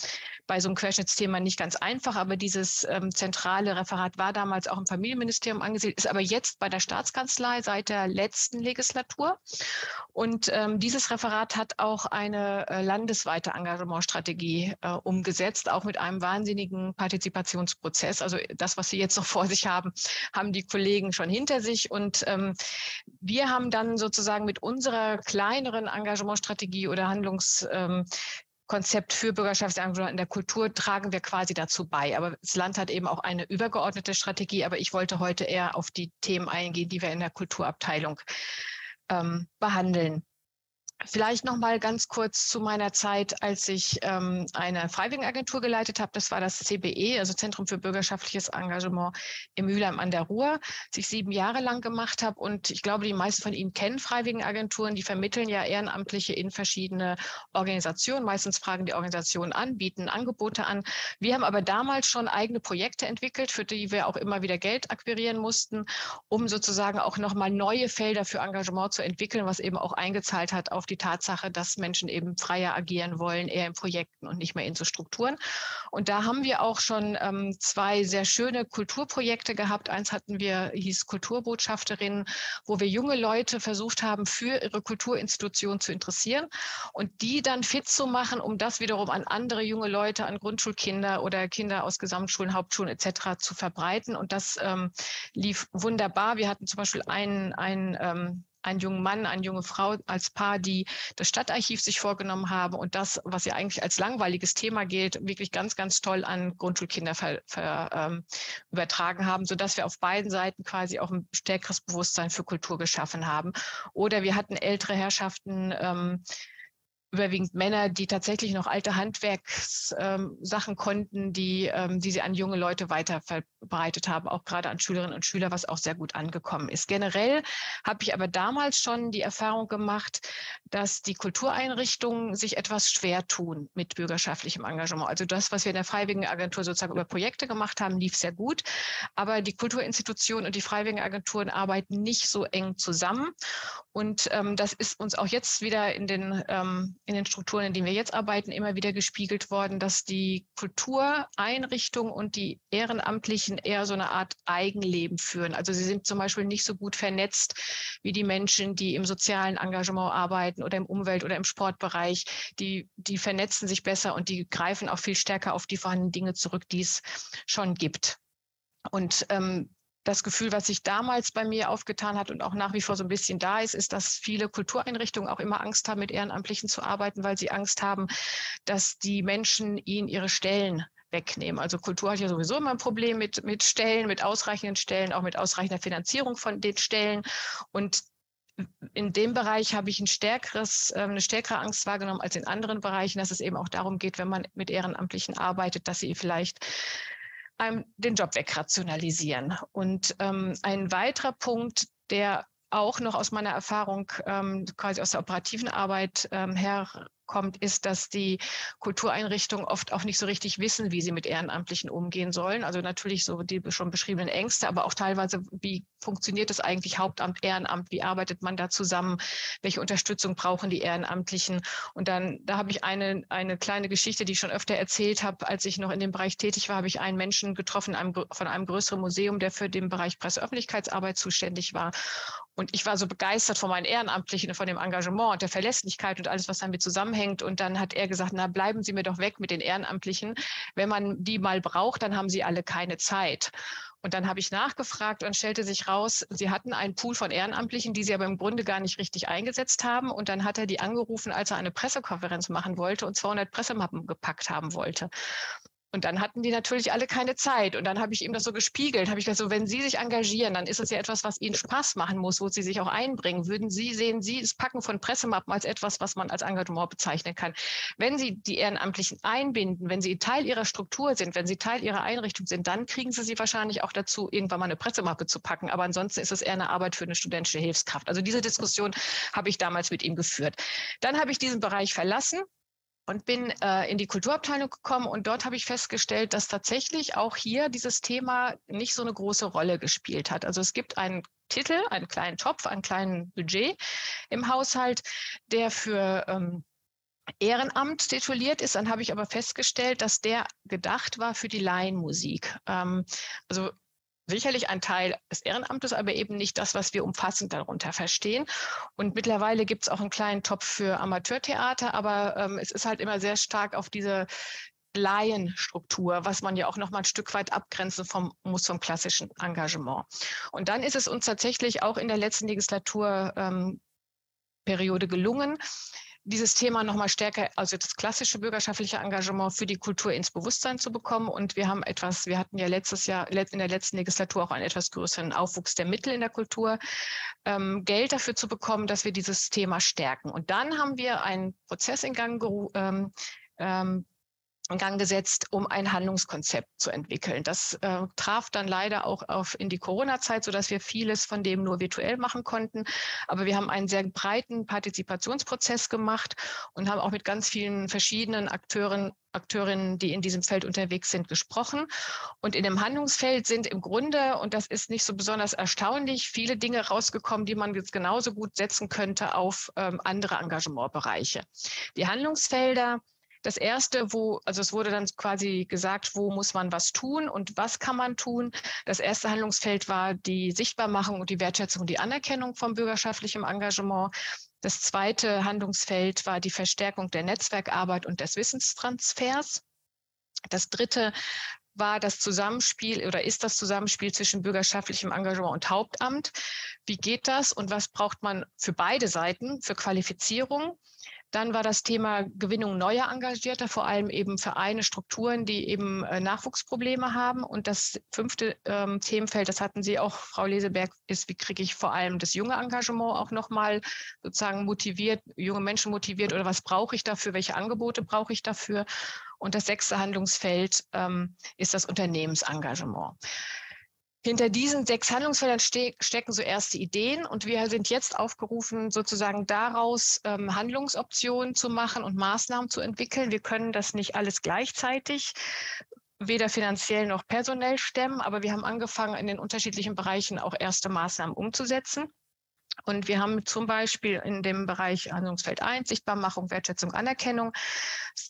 S3: bei so einem Querschnittsthema nicht ganz einfach, aber dieses ähm, zentrale Referat war damals auch im Familienministerium Familienministerium angesiedelt, ist aber jetzt bei der Staatskanzlei seit der letzten Legislatur. Und ähm, dieses Referat hat auch eine äh, landesweite Engagementstrategie äh, umgesetzt, auch mit einem wahnsinnigen Partizipationsprozess. Also das, was Sie jetzt noch vor sich haben, haben die Kollegen schon hinter sich. Und ähm, wir haben dann sozusagen mit unserer kleineren Engagementstrategie oder Handlungs ähm, Konzept für Bürgerschaftsengagement in der Kultur tragen wir quasi dazu bei. Aber das Land hat eben auch eine übergeordnete Strategie. Aber ich wollte heute eher auf die Themen eingehen, die wir in der Kulturabteilung ähm, behandeln. Vielleicht noch mal ganz kurz zu meiner Zeit, als ich ähm, eine Freiwilligenagentur geleitet habe. Das war das CBE, also Zentrum für bürgerschaftliches Engagement in Mülheim an der Ruhr, das ich sieben Jahre lang gemacht habe. Und ich glaube, die meisten von Ihnen kennen Freiwilligenagenturen. Die vermitteln ja Ehrenamtliche in verschiedene Organisationen. Meistens fragen die Organisationen an, bieten Angebote an. Wir haben aber damals schon eigene Projekte entwickelt, für die wir auch immer wieder Geld akquirieren mussten, um sozusagen auch noch mal neue Felder für Engagement zu entwickeln, was eben auch eingezahlt hat auf die Tatsache, dass Menschen eben freier agieren wollen, eher in Projekten und nicht mehr in so Strukturen. Und da haben wir auch schon ähm, zwei sehr schöne Kulturprojekte gehabt. Eins hatten wir, hieß Kulturbotschafterinnen, wo wir junge Leute versucht haben, für ihre Kulturinstitution zu interessieren und die dann fit zu machen, um das wiederum an andere junge Leute, an Grundschulkinder oder Kinder aus Gesamtschulen, Hauptschulen etc. zu verbreiten. Und das ähm, lief wunderbar. Wir hatten zum Beispiel einen, einen ähm, einen jungen Mann, eine junge Frau als Paar, die das Stadtarchiv sich vorgenommen haben und das, was ja eigentlich als langweiliges Thema gilt, wirklich ganz, ganz toll an Grundschulkinder ver, ver, ähm, übertragen haben, sodass wir auf beiden Seiten quasi auch ein stärkeres Bewusstsein für Kultur geschaffen haben. Oder wir hatten ältere Herrschaften, ähm, überwiegend Männer, die tatsächlich noch alte Handwerkssachen ähm, konnten, die, ähm, die sie an junge Leute weiter verbreitet haben, auch gerade an Schülerinnen und Schüler, was auch sehr gut angekommen ist. Generell habe ich aber damals schon die Erfahrung gemacht, dass die Kultureinrichtungen sich etwas schwer tun mit bürgerschaftlichem Engagement. Also das, was wir in der Freiwilligenagentur sozusagen über Projekte gemacht haben, lief sehr gut. Aber die Kulturinstitutionen und die Freiwilligenagenturen arbeiten nicht so eng zusammen. Und ähm, das ist uns auch jetzt wieder in den ähm, in den Strukturen, in denen wir jetzt arbeiten, immer wieder gespiegelt worden, dass die Kultureinrichtungen und die Ehrenamtlichen eher so eine Art Eigenleben führen. Also sie sind zum Beispiel nicht so gut vernetzt wie die Menschen, die im sozialen Engagement arbeiten oder im Umwelt- oder im Sportbereich. Die, die vernetzen sich besser und die greifen auch viel stärker auf die vorhandenen Dinge zurück, die es schon gibt. Und ähm, das Gefühl, was sich damals bei mir aufgetan hat und auch nach wie vor so ein bisschen da ist, ist, dass viele Kultureinrichtungen auch immer Angst haben, mit Ehrenamtlichen zu arbeiten, weil sie Angst haben, dass die Menschen ihnen ihre Stellen wegnehmen. Also Kultur hat ja sowieso immer ein Problem mit, mit Stellen, mit ausreichenden Stellen, auch mit ausreichender Finanzierung von den Stellen. Und in dem Bereich habe ich ein stärkeres, ähm, eine stärkere Angst wahrgenommen als in anderen Bereichen, dass es eben auch darum geht, wenn man mit Ehrenamtlichen arbeitet, dass sie vielleicht einem den Job wegrationalisieren. Und ähm, ein weiterer Punkt, der auch noch aus meiner Erfahrung ähm, quasi aus der operativen Arbeit ähm, her kommt, ist, dass die Kultureinrichtungen oft auch nicht so richtig wissen, wie sie mit Ehrenamtlichen umgehen sollen. Also natürlich so die schon beschriebenen Ängste, aber auch teilweise, wie funktioniert das eigentlich Hauptamt, Ehrenamt, wie arbeitet man da zusammen, welche Unterstützung brauchen die Ehrenamtlichen. Und dann, da habe ich eine, eine kleine Geschichte, die ich schon öfter erzählt habe, als ich noch in dem Bereich tätig war, habe ich einen Menschen getroffen einem, von einem größeren Museum, der für den Bereich Presseöffentlichkeitsarbeit zuständig war. Und ich war so begeistert von meinen Ehrenamtlichen, von dem Engagement und der Verlässlichkeit und alles, was damit zusammenhängt. Und dann hat er gesagt, na, bleiben Sie mir doch weg mit den Ehrenamtlichen. Wenn man die mal braucht, dann haben sie alle keine Zeit. Und dann habe ich nachgefragt und stellte sich raus, sie hatten einen Pool von Ehrenamtlichen, die sie aber im Grunde gar nicht richtig eingesetzt haben. Und dann hat er die angerufen, als er eine Pressekonferenz machen wollte und 200 Pressemappen gepackt haben wollte. Und dann hatten die natürlich alle keine Zeit. Und dann habe ich ihm das so gespiegelt. Habe ich gesagt, so, wenn Sie sich engagieren, dann ist es ja etwas, was Ihnen Spaß machen muss, wo Sie sich auch einbringen. Würden Sie sehen, Sie das Packen von Pressemappen als etwas, was man als Engagement bezeichnen kann. Wenn Sie die Ehrenamtlichen einbinden, wenn Sie Teil Ihrer Struktur sind, wenn Sie Teil Ihrer Einrichtung sind, dann kriegen Sie sie wahrscheinlich auch dazu, irgendwann mal eine Pressemappe zu packen. Aber ansonsten ist es eher eine Arbeit für eine studentische Hilfskraft. Also diese Diskussion habe ich damals mit ihm geführt. Dann habe ich diesen Bereich verlassen und bin äh, in die Kulturabteilung gekommen und dort habe ich festgestellt, dass tatsächlich auch hier dieses Thema nicht so eine große Rolle gespielt hat. Also es gibt einen Titel, einen kleinen Topf, einen kleinen Budget im Haushalt, der für ähm, Ehrenamt tituliert ist. Dann habe ich aber festgestellt, dass der gedacht war für die Laienmusik. Ähm, also sicherlich ein Teil des Ehrenamtes, aber eben nicht das, was wir umfassend darunter verstehen. Und mittlerweile gibt es auch einen kleinen Topf für Amateurtheater, aber ähm, es ist halt immer sehr stark auf diese Laienstruktur, was man ja auch noch mal ein Stück weit abgrenzen vom, muss vom klassischen Engagement. Und dann ist es uns tatsächlich auch in der letzten Legislaturperiode ähm, gelungen, dieses Thema nochmal stärker, also das klassische bürgerschaftliche Engagement für die Kultur ins Bewusstsein zu bekommen. Und wir haben etwas, wir hatten ja letztes Jahr, in der letzten Legislatur auch einen etwas größeren Aufwuchs der Mittel in der Kultur, ähm, Geld dafür zu bekommen, dass wir dieses Thema stärken. Und dann haben wir einen Prozess in Gang ähm, ähm, in Gang gesetzt, um ein Handlungskonzept zu entwickeln. Das äh, traf dann leider auch auf in die Corona-Zeit, so dass wir vieles von dem nur virtuell machen konnten. Aber wir haben einen sehr breiten Partizipationsprozess gemacht und haben auch mit ganz vielen verschiedenen Akteuren Akteurinnen, die in diesem Feld unterwegs sind, gesprochen. Und in dem Handlungsfeld sind im Grunde, und das ist nicht so besonders erstaunlich, viele Dinge rausgekommen, die man jetzt genauso gut setzen könnte auf ähm, andere Engagementbereiche. Die Handlungsfelder das erste, wo, also es wurde dann quasi gesagt, wo muss man was tun und was kann man tun. Das erste Handlungsfeld war die Sichtbarmachung und die Wertschätzung und die Anerkennung von bürgerschaftlichem Engagement. Das zweite Handlungsfeld war die Verstärkung der Netzwerkarbeit und des Wissenstransfers. Das dritte war das Zusammenspiel oder ist das Zusammenspiel zwischen bürgerschaftlichem Engagement und Hauptamt. Wie geht das und was braucht man für beide Seiten für Qualifizierung? Dann war das Thema Gewinnung neuer Engagierter, vor allem eben Vereine, Strukturen, die eben äh, Nachwuchsprobleme haben. Und das fünfte ähm, Themenfeld, das hatten Sie auch, Frau Leseberg, ist, wie kriege ich vor allem das junge Engagement auch nochmal sozusagen motiviert, junge Menschen motiviert oder was brauche ich dafür, welche Angebote brauche ich dafür? Und das sechste Handlungsfeld ähm, ist das Unternehmensengagement. Hinter diesen sechs Handlungsfeldern ste stecken so erste Ideen und wir sind jetzt aufgerufen, sozusagen daraus ähm, Handlungsoptionen zu machen und Maßnahmen zu entwickeln. Wir können das nicht alles gleichzeitig weder finanziell noch personell stemmen, aber wir haben angefangen, in den unterschiedlichen Bereichen auch erste Maßnahmen umzusetzen. Und wir haben zum Beispiel in dem Bereich Handlungsfeld 1, Sichtbarmachung, Wertschätzung, Anerkennung,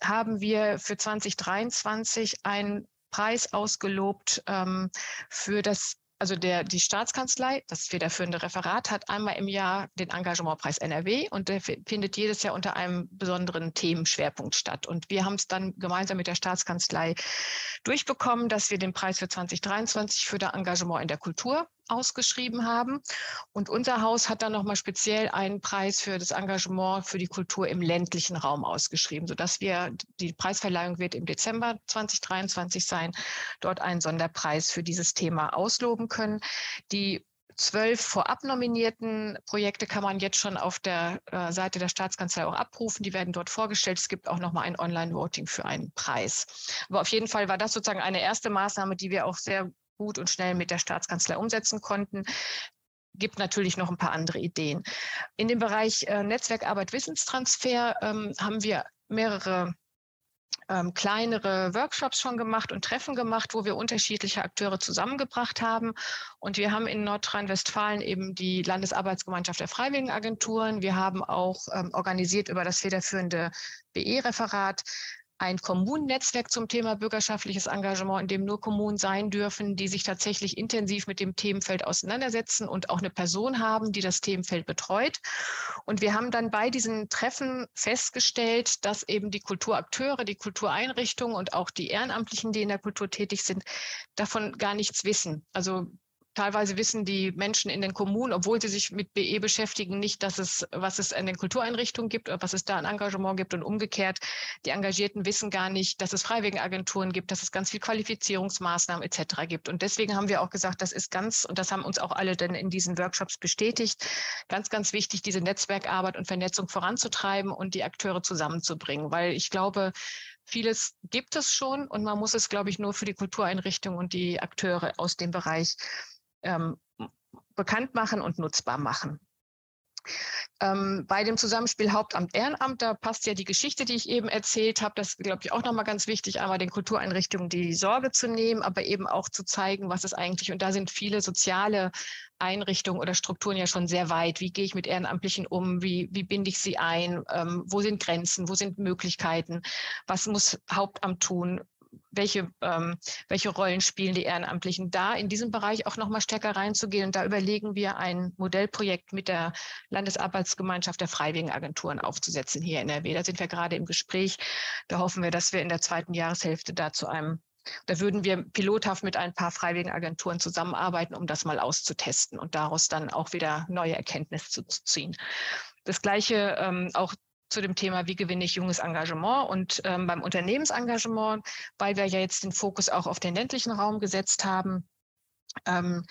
S3: haben wir für 2023 ein Preis ausgelobt ähm, für das also der, die Staatskanzlei, das federführende Referat, hat einmal im Jahr den Engagementpreis NRW und der findet jedes Jahr unter einem besonderen Themenschwerpunkt statt. Und wir haben es dann gemeinsam mit der Staatskanzlei durchbekommen, dass wir den Preis für 2023 für das Engagement in der Kultur ausgeschrieben haben. Und unser Haus hat dann nochmal speziell einen Preis für das Engagement für die Kultur im ländlichen Raum ausgeschrieben, sodass wir, die Preisverleihung wird im Dezember 2023 sein, dort einen Sonderpreis für dieses Thema ausloben können. Die zwölf vorab nominierten Projekte kann man jetzt schon auf der äh, Seite der Staatskanzlei auch abrufen. Die werden dort vorgestellt. Es gibt auch nochmal ein Online-Voting für einen Preis. Aber auf jeden Fall war das sozusagen eine erste Maßnahme, die wir auch sehr gut und schnell mit der Staatskanzlei umsetzen konnten gibt natürlich noch ein paar andere Ideen. In dem Bereich äh, Netzwerkarbeit, Wissenstransfer ähm, haben wir mehrere ähm, kleinere Workshops schon gemacht und Treffen gemacht, wo wir unterschiedliche Akteure zusammengebracht haben. Und wir haben in Nordrhein-Westfalen eben die Landesarbeitsgemeinschaft der Freiwilligenagenturen. Wir haben auch ähm, organisiert über das federführende BE-Referat ein Kommunennetzwerk zum Thema bürgerschaftliches Engagement, in dem nur Kommunen sein dürfen, die sich tatsächlich intensiv mit dem Themenfeld auseinandersetzen und auch eine Person haben, die das Themenfeld betreut. Und wir haben dann bei diesen Treffen festgestellt, dass eben die Kulturakteure, die Kultureinrichtungen und auch die Ehrenamtlichen, die in der Kultur tätig sind, davon gar nichts wissen. Also Teilweise wissen die Menschen in den Kommunen, obwohl sie sich mit BE beschäftigen, nicht, dass es, was es an den Kultureinrichtungen gibt oder was es da an Engagement gibt. Und umgekehrt, die Engagierten wissen gar nicht, dass es Freiwilligenagenturen gibt, dass es ganz viel Qualifizierungsmaßnahmen etc. gibt. Und deswegen haben wir auch gesagt, das ist ganz, und das haben uns auch alle dann in diesen Workshops bestätigt, ganz, ganz wichtig, diese Netzwerkarbeit und Vernetzung voranzutreiben und die Akteure zusammenzubringen. Weil ich glaube, Vieles gibt es schon und man muss es, glaube ich, nur für die Kultureinrichtungen und die Akteure aus dem Bereich ähm, bekannt machen und nutzbar machen. Ähm, bei dem Zusammenspiel Hauptamt-Ehrenamt, da passt ja die Geschichte, die ich eben erzählt habe. Das glaube ich, auch nochmal ganz wichtig, einmal den Kultureinrichtungen die Sorge zu nehmen, aber eben auch zu zeigen, was es eigentlich, und da sind viele soziale Einrichtungen oder Strukturen ja schon sehr weit. Wie gehe ich mit Ehrenamtlichen um? Wie, wie binde ich sie ein? Ähm, wo sind Grenzen? Wo sind Möglichkeiten? Was muss Hauptamt tun? Welche, ähm, welche Rollen spielen die Ehrenamtlichen da, in diesem Bereich auch noch mal stärker reinzugehen. Und da überlegen wir ein Modellprojekt mit der Landesarbeitsgemeinschaft der Freiwilligenagenturen aufzusetzen hier in NRW. Da sind wir gerade im Gespräch. Da hoffen wir, dass wir in der zweiten Jahreshälfte da zu einem da würden wir pilothaft mit ein paar Freiwilligenagenturen zusammenarbeiten, um das mal auszutesten und daraus dann auch wieder neue Erkenntnisse zu, zu ziehen. Das Gleiche ähm, auch zu dem Thema, wie gewinne ich junges Engagement und ähm, beim Unternehmensengagement, weil wir ja jetzt den Fokus auch auf den ländlichen Raum gesetzt haben, ähm,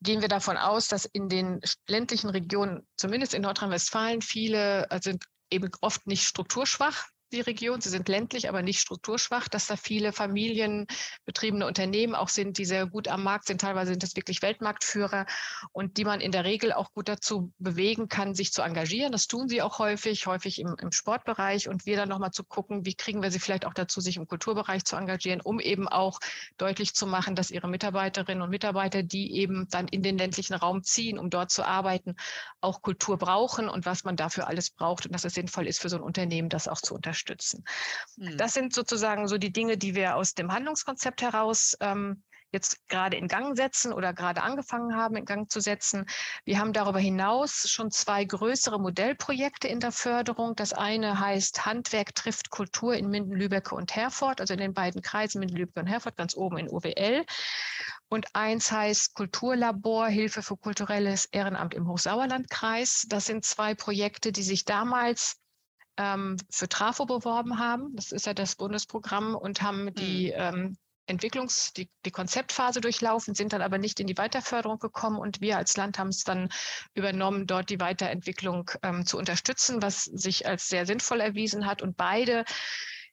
S3: gehen wir davon aus, dass in den ländlichen Regionen, zumindest in Nordrhein-Westfalen, viele also eben oft nicht strukturschwach die Region. Sie sind ländlich, aber nicht strukturschwach, dass da viele familienbetriebene Unternehmen auch sind, die sehr gut am Markt sind. Teilweise sind das wirklich Weltmarktführer und die man in der Regel auch gut dazu bewegen kann, sich zu engagieren. Das tun sie auch häufig, häufig im, im Sportbereich. Und wir dann nochmal zu gucken, wie kriegen wir sie vielleicht auch dazu, sich im Kulturbereich zu engagieren, um eben auch deutlich zu machen, dass ihre Mitarbeiterinnen und Mitarbeiter, die eben dann in den ländlichen Raum ziehen, um dort zu arbeiten, auch Kultur brauchen und was man dafür alles braucht und dass es sinnvoll ist für so ein Unternehmen, das auch zu unterstützen unterstützen. Mhm. Das sind sozusagen so die Dinge, die wir aus dem Handlungskonzept heraus ähm, jetzt gerade in Gang setzen oder gerade angefangen haben, in Gang zu setzen. Wir haben darüber hinaus schon zwei größere Modellprojekte in der Förderung. Das eine heißt Handwerk trifft Kultur in Minden, Lübeck und Herford, also in den beiden Kreisen Minden, Lübeck und Herford, ganz oben in UWL. Und eins heißt Kulturlabor, Hilfe für kulturelles Ehrenamt im Hochsauerlandkreis. Das sind zwei Projekte, die sich damals ähm, für Trafo beworben haben. Das ist ja das Bundesprogramm und haben die mhm. ähm, Entwicklungs-, die, die Konzeptphase durchlaufen, sind dann aber nicht in die Weiterförderung gekommen und wir als Land haben es dann übernommen, dort die Weiterentwicklung ähm, zu unterstützen, was sich als sehr sinnvoll erwiesen hat. Und beide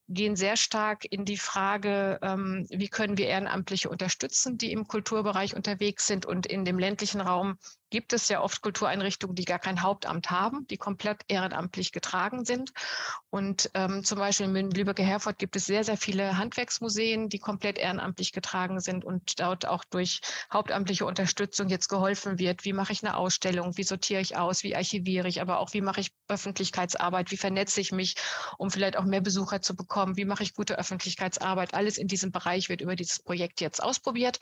S3: gehen sehr stark in die Frage, ähm, wie können wir Ehrenamtliche unterstützen, die im Kulturbereich unterwegs sind und in dem ländlichen Raum gibt es ja oft Kultureinrichtungen, die gar kein Hauptamt haben, die komplett ehrenamtlich getragen sind. Und ähm, zum Beispiel in Lübecker Herford gibt es sehr, sehr viele Handwerksmuseen, die komplett ehrenamtlich getragen sind und dort auch durch hauptamtliche Unterstützung jetzt geholfen wird. Wie mache ich eine Ausstellung? Wie sortiere ich aus? Wie archiviere ich? Aber auch wie mache ich Öffentlichkeitsarbeit? Wie vernetze ich mich, um vielleicht auch mehr Besucher zu bekommen? Wie mache ich gute Öffentlichkeitsarbeit? Alles in diesem Bereich wird über dieses Projekt jetzt ausprobiert.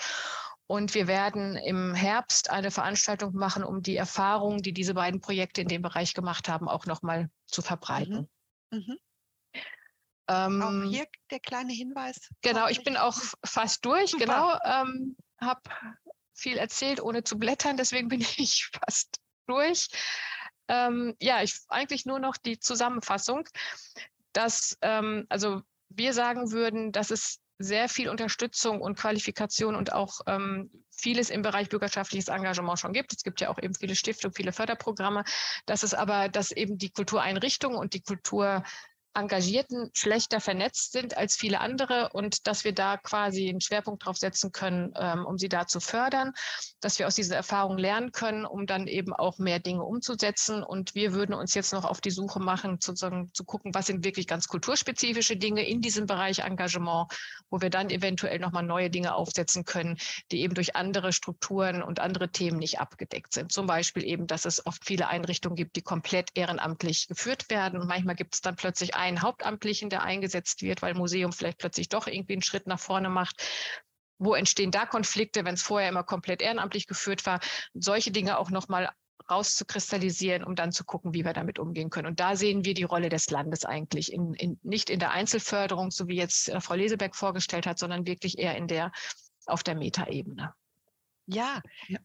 S3: Und wir werden im Herbst eine Veranstaltung machen, um die Erfahrungen, die diese beiden Projekte in dem Bereich gemacht haben, auch nochmal zu verbreiten. Mhm. Mhm.
S1: Ähm, auch hier der kleine Hinweis.
S3: Genau, ich bin auch fast durch. Super. Genau, ähm, habe viel erzählt, ohne zu blättern, deswegen bin ich fast durch. Ähm, ja, ich eigentlich nur noch die Zusammenfassung, dass ähm, also wir sagen würden, dass es sehr viel Unterstützung und Qualifikation und auch ähm, vieles im Bereich bürgerschaftliches Engagement schon gibt. Es gibt ja auch eben viele Stiftungen, viele Förderprogramme. Das ist aber, dass eben die Kultureinrichtungen und die Kultur Engagierten schlechter vernetzt sind als viele andere und dass wir da quasi einen Schwerpunkt drauf setzen können, ähm, um sie da zu fördern, dass wir aus diesen Erfahrungen lernen können, um dann eben auch mehr Dinge umzusetzen. Und wir würden uns jetzt noch auf die Suche machen, sozusagen zu gucken, was sind wirklich ganz kulturspezifische Dinge in diesem Bereich Engagement, wo wir dann eventuell nochmal neue Dinge aufsetzen können, die eben durch andere Strukturen und andere Themen nicht abgedeckt sind. Zum Beispiel eben, dass es oft viele Einrichtungen gibt, die komplett ehrenamtlich geführt werden. Und manchmal gibt es dann plötzlich ein einen Hauptamtlichen, der eingesetzt wird, weil Museum vielleicht plötzlich doch irgendwie einen Schritt nach vorne macht. Wo entstehen da Konflikte, wenn es vorher immer komplett ehrenamtlich geführt war? Solche Dinge auch nochmal rauszukristallisieren, um dann zu gucken, wie wir damit umgehen können. Und da sehen wir die Rolle des Landes eigentlich, in, in, nicht in der Einzelförderung, so wie jetzt äh, Frau Leseberg vorgestellt hat, sondern wirklich eher in der, auf der Metaebene.
S1: Ja,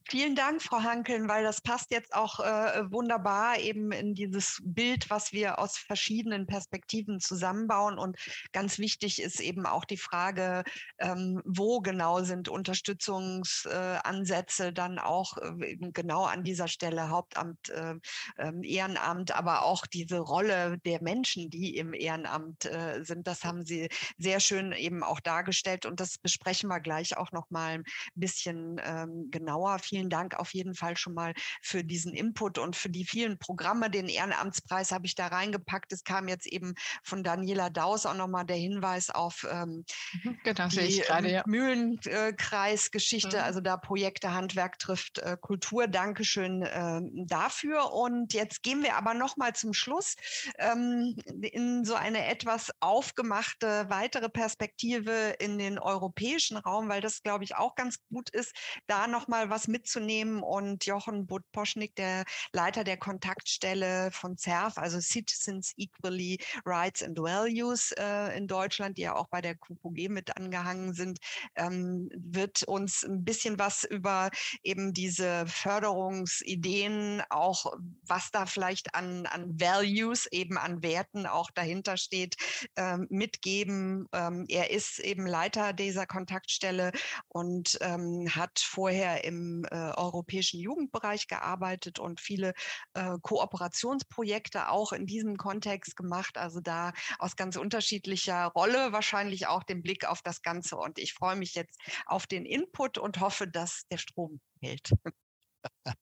S1: vielen Dank, Frau Hankeln, weil das passt jetzt auch äh, wunderbar eben in dieses Bild, was wir aus verschiedenen Perspektiven zusammenbauen. Und ganz wichtig ist eben auch die Frage, ähm, wo genau sind Unterstützungsansätze äh, dann auch äh, genau an dieser Stelle Hauptamt, äh, ähm, Ehrenamt, aber auch diese Rolle der Menschen, die im Ehrenamt äh, sind. Das haben Sie sehr schön eben auch dargestellt und das besprechen wir gleich auch noch mal ein bisschen. Ähm, genauer. Vielen Dank auf jeden Fall schon mal für diesen Input und für die vielen Programme. Den Ehrenamtspreis habe ich da reingepackt. Es kam jetzt eben von Daniela Daus auch nochmal der Hinweis auf ähm,
S3: mhm, genau, die grade, ja.
S1: Mühlenkreis-Geschichte, mhm. also da Projekte Handwerk trifft äh, Kultur. Dankeschön äh, dafür. Und jetzt gehen wir aber nochmal zum Schluss ähm, in so eine etwas aufgemachte weitere Perspektive in den europäischen Raum, weil das, glaube ich, auch ganz gut ist, da noch mal was mitzunehmen. Und Jochen Budposchnik, der Leiter der Kontaktstelle von CERF, also Citizens Equally Rights and Values äh, in Deutschland, die ja auch bei der QPG mit angehangen sind, ähm, wird uns ein bisschen was über eben diese Förderungsideen, auch was da vielleicht an, an Values, eben an Werten auch dahinter steht, ähm, mitgeben. Ähm, er ist eben Leiter dieser Kontaktstelle und ähm, hat vorher vorher im äh, europäischen Jugendbereich gearbeitet und viele äh, Kooperationsprojekte auch in diesem Kontext gemacht. Also da aus ganz unterschiedlicher Rolle wahrscheinlich auch den Blick auf das Ganze. Und ich freue mich jetzt auf den Input und hoffe, dass der Strom hält.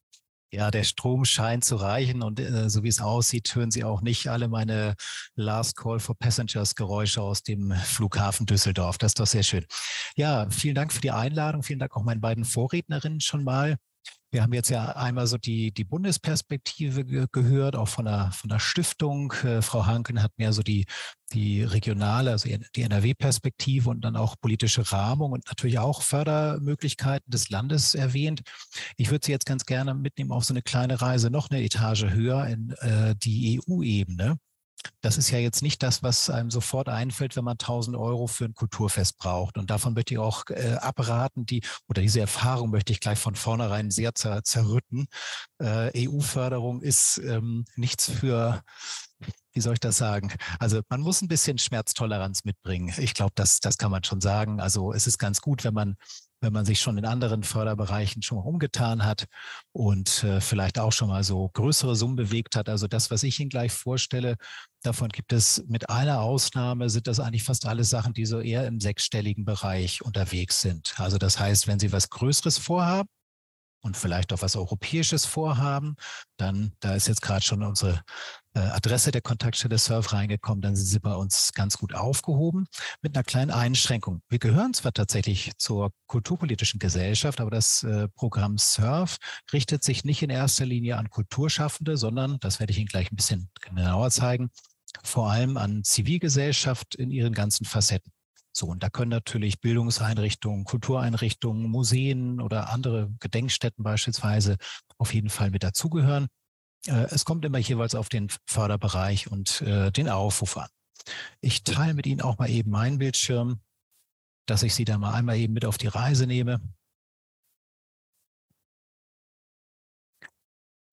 S4: Ja, der Strom scheint zu reichen und äh, so wie es aussieht, hören Sie auch nicht alle meine Last Call for Passengers Geräusche aus dem Flughafen Düsseldorf. Das ist doch sehr schön. Ja, vielen Dank für die Einladung. Vielen Dank auch meinen beiden Vorrednerinnen schon mal. Wir haben jetzt ja einmal so die, die Bundesperspektive ge gehört, auch von der, von der Stiftung. Äh, Frau Hanken hat mehr so die, die regionale, also die NRW-Perspektive und dann auch politische Rahmung und natürlich auch Fördermöglichkeiten des Landes erwähnt. Ich würde Sie jetzt ganz gerne mitnehmen auf so eine kleine Reise noch eine Etage höher in äh, die EU-Ebene. Das ist ja jetzt nicht das, was einem sofort einfällt, wenn man 1000 Euro für ein Kulturfest braucht. Und davon möchte ich auch äh, abraten, die, oder diese Erfahrung möchte ich gleich von vornherein sehr zer, zerrütten. Äh, EU-Förderung ist ähm, nichts für, wie soll ich das sagen? Also man muss ein bisschen Schmerztoleranz mitbringen. Ich glaube, das, das kann man schon sagen. Also es ist ganz gut, wenn man wenn man sich schon in anderen Förderbereichen schon mal umgetan hat und äh, vielleicht auch schon mal so größere Summen bewegt hat. Also das, was ich Ihnen gleich vorstelle, davon gibt es mit einer Ausnahme, sind das eigentlich fast alle Sachen, die so eher im sechsstelligen Bereich unterwegs sind. Also das heißt, wenn Sie was Größeres vorhaben, und vielleicht auch was Europäisches vorhaben, dann, da ist jetzt gerade schon unsere äh, Adresse der Kontaktstelle Surf reingekommen, dann sind Sie bei uns ganz gut aufgehoben mit einer kleinen Einschränkung. Wir gehören zwar tatsächlich zur kulturpolitischen Gesellschaft, aber das äh, Programm Surf richtet sich nicht in erster Linie an Kulturschaffende, sondern, das werde ich Ihnen gleich ein bisschen genauer zeigen, vor allem an Zivilgesellschaft in ihren ganzen Facetten. So, und da können natürlich Bildungseinrichtungen, Kultureinrichtungen, Museen oder andere Gedenkstätten beispielsweise auf jeden Fall mit dazugehören. Äh, es kommt immer jeweils auf den Förderbereich und äh, den Aufruf an. Ich teile mit Ihnen auch mal eben meinen Bildschirm, dass ich Sie da mal einmal eben mit auf die Reise nehme.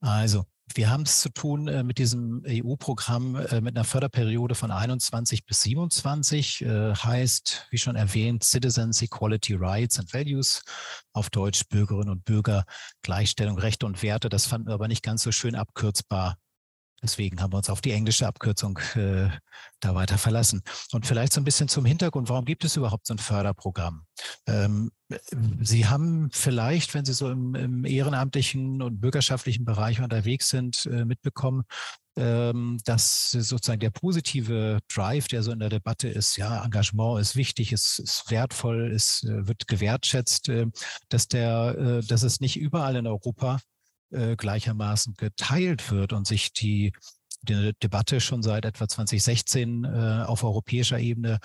S4: Also, wir haben es zu tun äh, mit diesem EU-Programm äh, mit einer Förderperiode von 21 bis 27. Äh, heißt, wie schon erwähnt, Citizens, Equality, Rights and Values. Auf Deutsch Bürgerinnen und Bürger, Gleichstellung, Rechte und Werte. Das fanden wir aber nicht ganz so schön abkürzbar Deswegen haben wir uns auf die englische Abkürzung äh, da weiter verlassen. Und vielleicht so ein bisschen zum Hintergrund, warum gibt es überhaupt so ein Förderprogramm? Ähm, Sie haben vielleicht, wenn Sie so im, im, ehrenamtlichen und bürgerschaftlichen Bereich unterwegs sind, äh, mitbekommen, ähm, dass sozusagen der positive Drive, der so in der Debatte ist, ja, Engagement ist wichtig, ist, ist wertvoll, es äh, wird gewertschätzt, äh, dass der, äh, dass es nicht überall in Europa äh, gleichermaßen geteilt wird und sich die die Debatte schon seit etwa 2016 äh, auf europäischer Ebene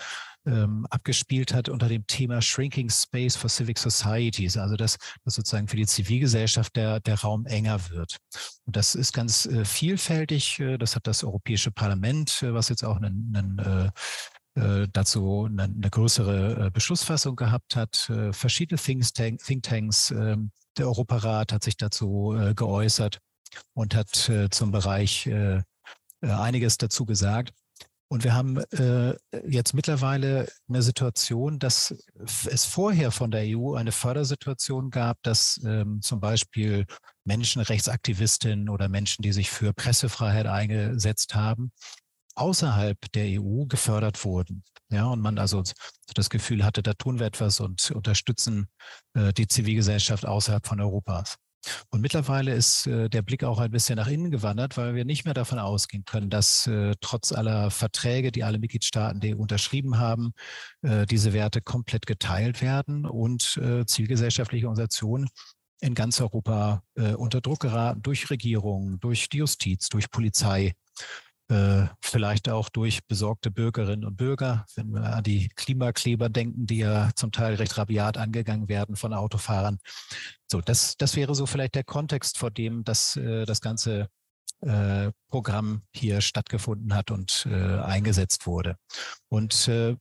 S4: ähm, abgespielt hat unter dem Thema Shrinking Space for Civic Societies, also dass, dass sozusagen für die Zivilgesellschaft der, der Raum enger wird. Und das ist ganz äh, vielfältig. Äh, das hat das Europäische Parlament, äh, was jetzt auch einen, einen äh, dazu eine, eine größere Beschlussfassung gehabt hat. Verschiedene Thinktanks, Thinktanks ähm, der Europarat hat sich dazu geäußert und hat zum Bereich einiges dazu gesagt. Und wir haben äh, jetzt mittlerweile eine Situation, dass es vorher von der EU eine Fördersituation gab, dass ähm, zum Beispiel Menschenrechtsaktivistinnen oder Menschen, die sich für Pressefreiheit eingesetzt haben, außerhalb der EU gefördert wurden. Ja, und man also das Gefühl hatte, da tun wir etwas und unterstützen äh, die Zivilgesellschaft außerhalb von Europas. Und mittlerweile ist äh, der Blick auch ein bisschen nach innen gewandert, weil wir nicht mehr davon ausgehen können, dass äh, trotz aller Verträge, die alle Mitgliedstaaten der EU unterschrieben haben, äh, diese Werte komplett geteilt werden und äh, zivilgesellschaftliche Organisationen in ganz Europa äh, unter Druck geraten durch Regierungen, durch die Justiz, durch Polizei äh, vielleicht auch durch besorgte Bürgerinnen und Bürger, wenn wir an die Klimakleber denken, die ja zum Teil recht rabiat angegangen werden von Autofahrern. So, das, das wäre so vielleicht der Kontext, vor dem das, äh, das ganze äh, Programm hier stattgefunden hat und eingesetzt wurde. Und wir,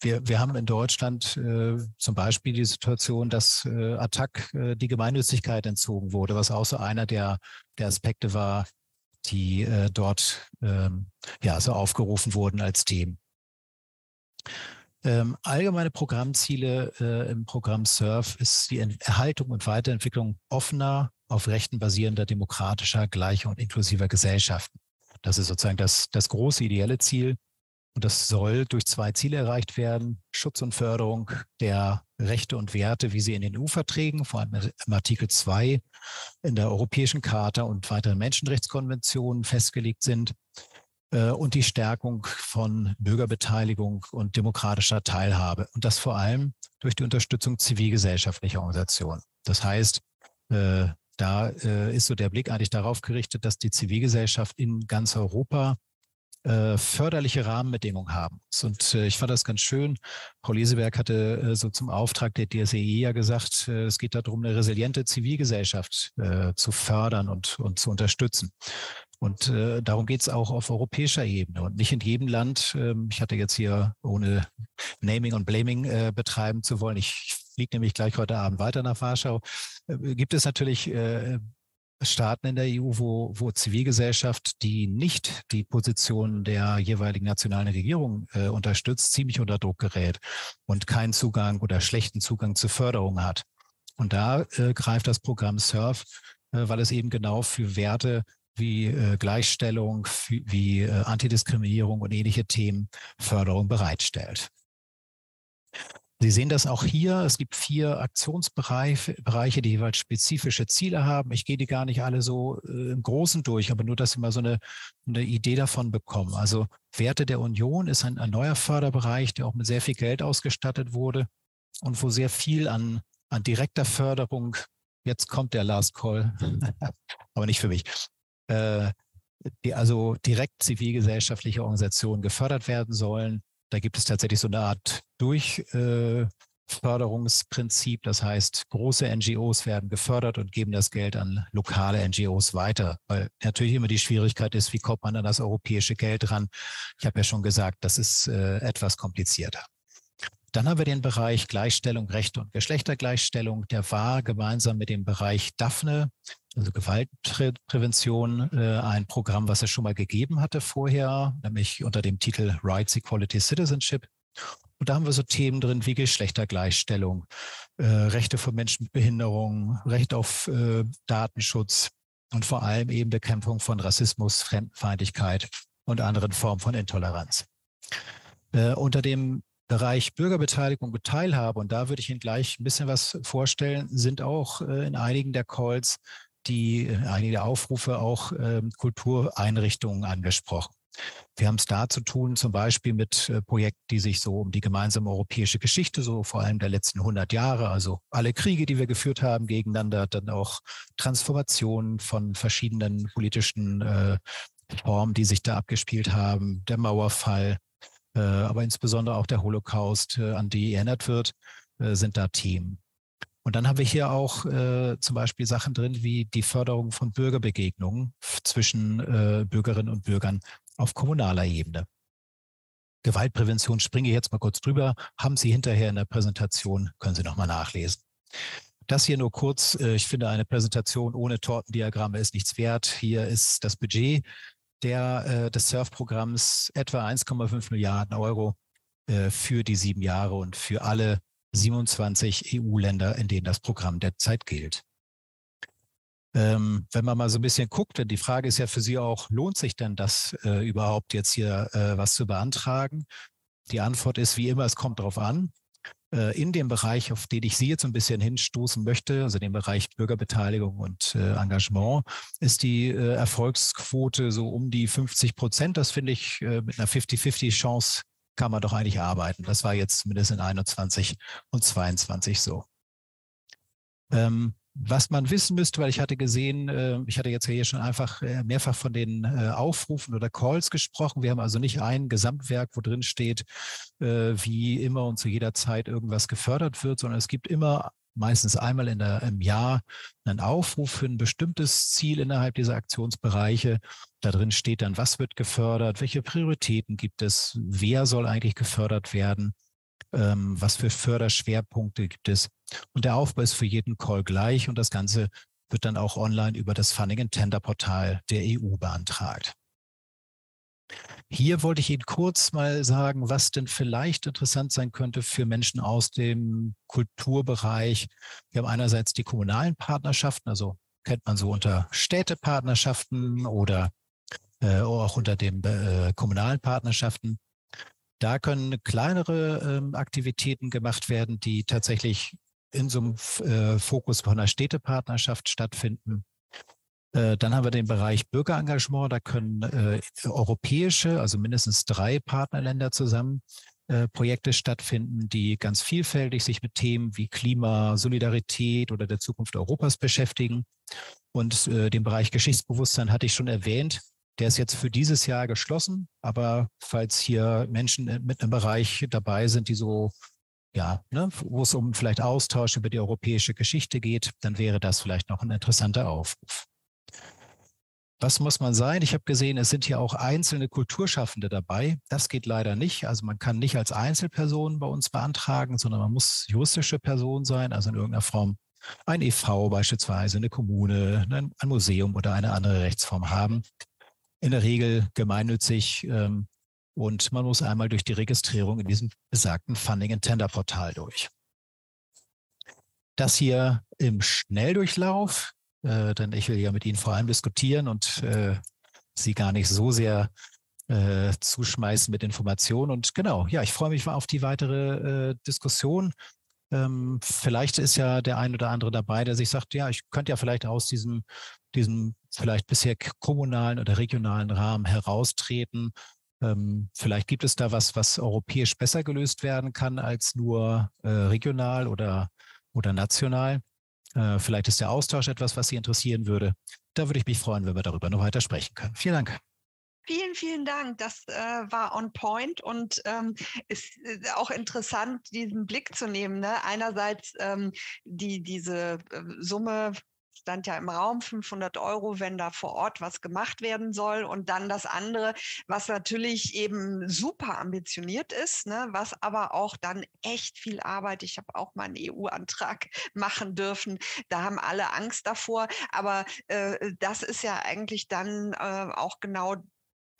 S4: wir haben in Deutschland zum Beispiel die Situation, dass äh, Attac die Gemeinnützigkeit entzogen wurde, was auch so einer der, der Aspekte war, die äh, dort ähm, ja, so aufgerufen wurden als Themen. Ähm, allgemeine Programmziele äh, im Programm SURF ist die Erhaltung und Weiterentwicklung offener, auf Rechten basierender, demokratischer, gleicher und inklusiver Gesellschaften. Das ist sozusagen das, das große ideelle Ziel. Und das soll durch zwei Ziele erreicht werden. Schutz und Förderung der Rechte und Werte, wie sie in den EU-Verträgen, vor allem im Artikel 2 in der Europäischen Charta und weiteren Menschenrechtskonventionen festgelegt sind. Äh, und die Stärkung von Bürgerbeteiligung und demokratischer Teilhabe. Und das vor allem durch die Unterstützung zivilgesellschaftlicher Organisationen. Das heißt, äh, da äh, ist so der Blick eigentlich darauf gerichtet, dass die Zivilgesellschaft in ganz Europa äh, förderliche Rahmenbedingungen haben. Und äh, ich fand das ganz schön. Frau Leseberg hatte äh, so zum Auftrag der DSEE e ja gesagt, äh, es geht darum, eine resiliente Zivilgesellschaft äh, zu fördern und, und zu unterstützen. Und äh, darum geht es auch auf europäischer Ebene und nicht in jedem Land. Ähm, ich hatte jetzt hier, ohne Naming und Blaming äh, betreiben zu wollen, ich fliege nämlich gleich heute Abend weiter nach Warschau, äh, gibt es natürlich Staaten in der EU, wo, wo Zivilgesellschaft, die nicht die Position der jeweiligen nationalen Regierung äh, unterstützt, ziemlich unter Druck gerät und keinen Zugang oder schlechten Zugang zur Förderung hat. Und da äh, greift das Programm SURF, äh, weil es eben genau für Werte wie äh, Gleichstellung, wie äh, Antidiskriminierung und ähnliche Themen Förderung bereitstellt. Sie sehen das auch hier. Es gibt vier Aktionsbereiche, die jeweils spezifische Ziele haben. Ich gehe die gar nicht alle so äh, im Großen durch, aber nur, dass Sie mal so eine, eine Idee davon bekommen. Also Werte der Union ist ein, ein neuer Förderbereich, der auch mit sehr viel Geld ausgestattet wurde und wo sehr viel an, an direkter Förderung, jetzt kommt der Last Call, aber nicht für mich, äh, die also direkt zivilgesellschaftliche Organisationen gefördert werden sollen da gibt es tatsächlich so eine Art Durchförderungsprinzip. Das heißt, große NGOs werden gefördert und geben das Geld an lokale NGOs weiter. Weil natürlich immer die Schwierigkeit ist, wie kommt man an das europäische Geld ran? Ich habe ja schon gesagt, das ist äh, etwas komplizierter. Dann haben wir den Bereich Gleichstellung, Rechte und Geschlechtergleichstellung. Der war gemeinsam mit dem Bereich Daphne, also Gewaltprävention, äh, ein Programm, was es schon mal gegeben hatte vorher, nämlich unter dem Titel Rights, Equality, Citizenship. Und da haben wir so Themen drin wie Geschlechtergleichstellung, äh, Rechte von Menschen mit Behinderung, Recht auf äh, Datenschutz und vor allem eben Bekämpfung von Rassismus, Fremdenfeindlichkeit und anderen Formen von Intoleranz. Äh, unter dem Bereich Bürgerbeteiligung und Teilhabe, und da würde ich Ihnen gleich ein bisschen was vorstellen, sind auch äh, in einigen der Calls die, äh, einige der Aufrufe auch äh, Kultureinrichtungen angesprochen. Wir haben es da zu tun, zum Beispiel mit äh, Projekten, die sich so um die gemeinsame europäische Geschichte, so vor allem der letzten 100 Jahre, also alle Kriege, die wir geführt haben gegeneinander, dann auch Transformationen von verschiedenen politischen äh, Formen, die sich da abgespielt haben, der Mauerfall, aber insbesondere auch der Holocaust, äh, an die erinnert wird, äh, sind da Themen. Und dann haben wir hier auch äh, zum Beispiel Sachen drin wie die Förderung von Bürgerbegegnungen zwischen äh, Bürgerinnen und Bürgern auf kommunaler Ebene. Gewaltprävention springe ich jetzt mal kurz drüber, haben Sie hinterher in der Präsentation, können Sie nochmal nachlesen. Das hier nur kurz. Äh, ich finde, eine Präsentation ohne Tortendiagramme ist nichts wert. Hier ist das Budget der, äh, des Surf-Programms etwa 1,5 Milliarden Euro äh, für die sieben Jahre und für alle 27 EU-Länder, in denen das Programm derzeit gilt. Ähm, wenn man mal so ein bisschen guckt, denn die Frage ist ja für Sie auch, lohnt sich denn das äh, überhaupt jetzt hier äh, was zu beantragen? Die Antwort ist wie immer, es kommt darauf an. Äh, in dem Bereich, auf den ich Sie jetzt ein bisschen hinstoßen möchte, also dem Bereich Bürgerbeteiligung und äh, Engagement, ist die äh, Erfolgsquote so um die 50 Prozent. Das finde ich äh, mit einer 50-50-Chance kann man doch eigentlich arbeiten. Das war jetzt zumindest in 21 und 22 so. Ähm, was man wissen müsste, weil ich hatte gesehen, äh, ich hatte jetzt hier schon einfach äh, mehrfach von den äh, Aufrufen oder Calls gesprochen. Wir haben also nicht ein Gesamtwerk, wo drin steht, wie immer und zu jeder Zeit irgendwas gefördert wird, sondern es gibt immer meistens einmal in der, im Jahr einen Aufruf für ein bestimmtes Ziel innerhalb dieser Aktionsbereiche. Da drin steht dann, was wird gefördert, welche Prioritäten gibt es, wer soll eigentlich gefördert werden, was für Förderschwerpunkte gibt es. Und der Aufbau ist für jeden Call gleich und das Ganze wird dann auch online über das Funding and Tender Portal der EU beantragt. Hier wollte ich Ihnen kurz mal sagen, was denn vielleicht interessant sein könnte für Menschen aus dem Kulturbereich. Wir haben einerseits die kommunalen Partnerschaften, also kennt man so unter Städtepartnerschaften oder äh, auch unter den äh, kommunalen Partnerschaften. Da können kleinere äh, Aktivitäten gemacht werden, die tatsächlich in so einem äh, Fokus von einer Städtepartnerschaft stattfinden. Äh, dann haben wir den Bereich Bürgerengagement. Da können äh, europäische, also mindestens drei Partnerländer zusammen äh, Projekte stattfinden, die ganz vielfältig sich mit Themen wie Klima, Solidarität oder der Zukunft Europas beschäftigen. Und äh, den Bereich Geschichtsbewusstsein hatte ich schon erwähnt. Der ist jetzt für dieses Jahr geschlossen. Aber falls hier Menschen mit einem Bereich dabei sind, die so ja, ne, wo es um vielleicht Austausch über die europäische Geschichte geht, dann wäre das vielleicht noch ein interessanter Aufruf. Was muss man sein? Ich habe gesehen, es sind hier auch einzelne Kulturschaffende dabei. Das geht leider nicht. Also man kann nicht als Einzelperson bei uns beantragen, sondern man muss juristische Person sein, also in irgendeiner Form ein EV beispielsweise, eine Kommune, ein Museum oder eine andere Rechtsform haben. In der Regel gemeinnützig ähm, und man muss einmal durch die Registrierung in diesem besagten Funding and Tender Portal durch. Das hier im Schnelldurchlauf äh, denn ich will ja mit Ihnen vor allem diskutieren und äh, Sie gar nicht so sehr äh, zuschmeißen mit Informationen. Und genau, ja, ich freue mich auf die weitere äh, Diskussion. Ähm, vielleicht ist ja der ein oder andere dabei, der sich sagt, ja, ich könnte ja vielleicht aus diesem, diesem vielleicht bisher kommunalen oder regionalen Rahmen heraustreten. Ähm, vielleicht gibt es da was, was europäisch besser gelöst werden kann als nur äh, regional oder, oder national. Äh, vielleicht ist der Austausch etwas, was Sie interessieren würde. Da würde ich mich freuen, wenn wir darüber noch weiter sprechen können. Vielen Dank.
S1: Vielen, vielen Dank. Das äh, war on point und ähm, ist äh, auch interessant, diesen Blick zu nehmen. Ne? Einerseits ähm, die, diese äh, Summe stand ja im Raum 500 Euro, wenn da vor Ort was gemacht werden soll. Und dann das andere, was natürlich eben super ambitioniert ist, ne, was aber auch dann echt viel Arbeit. Ich habe auch mal einen EU-Antrag machen dürfen. Da haben alle Angst davor. Aber äh, das ist ja eigentlich dann äh, auch genau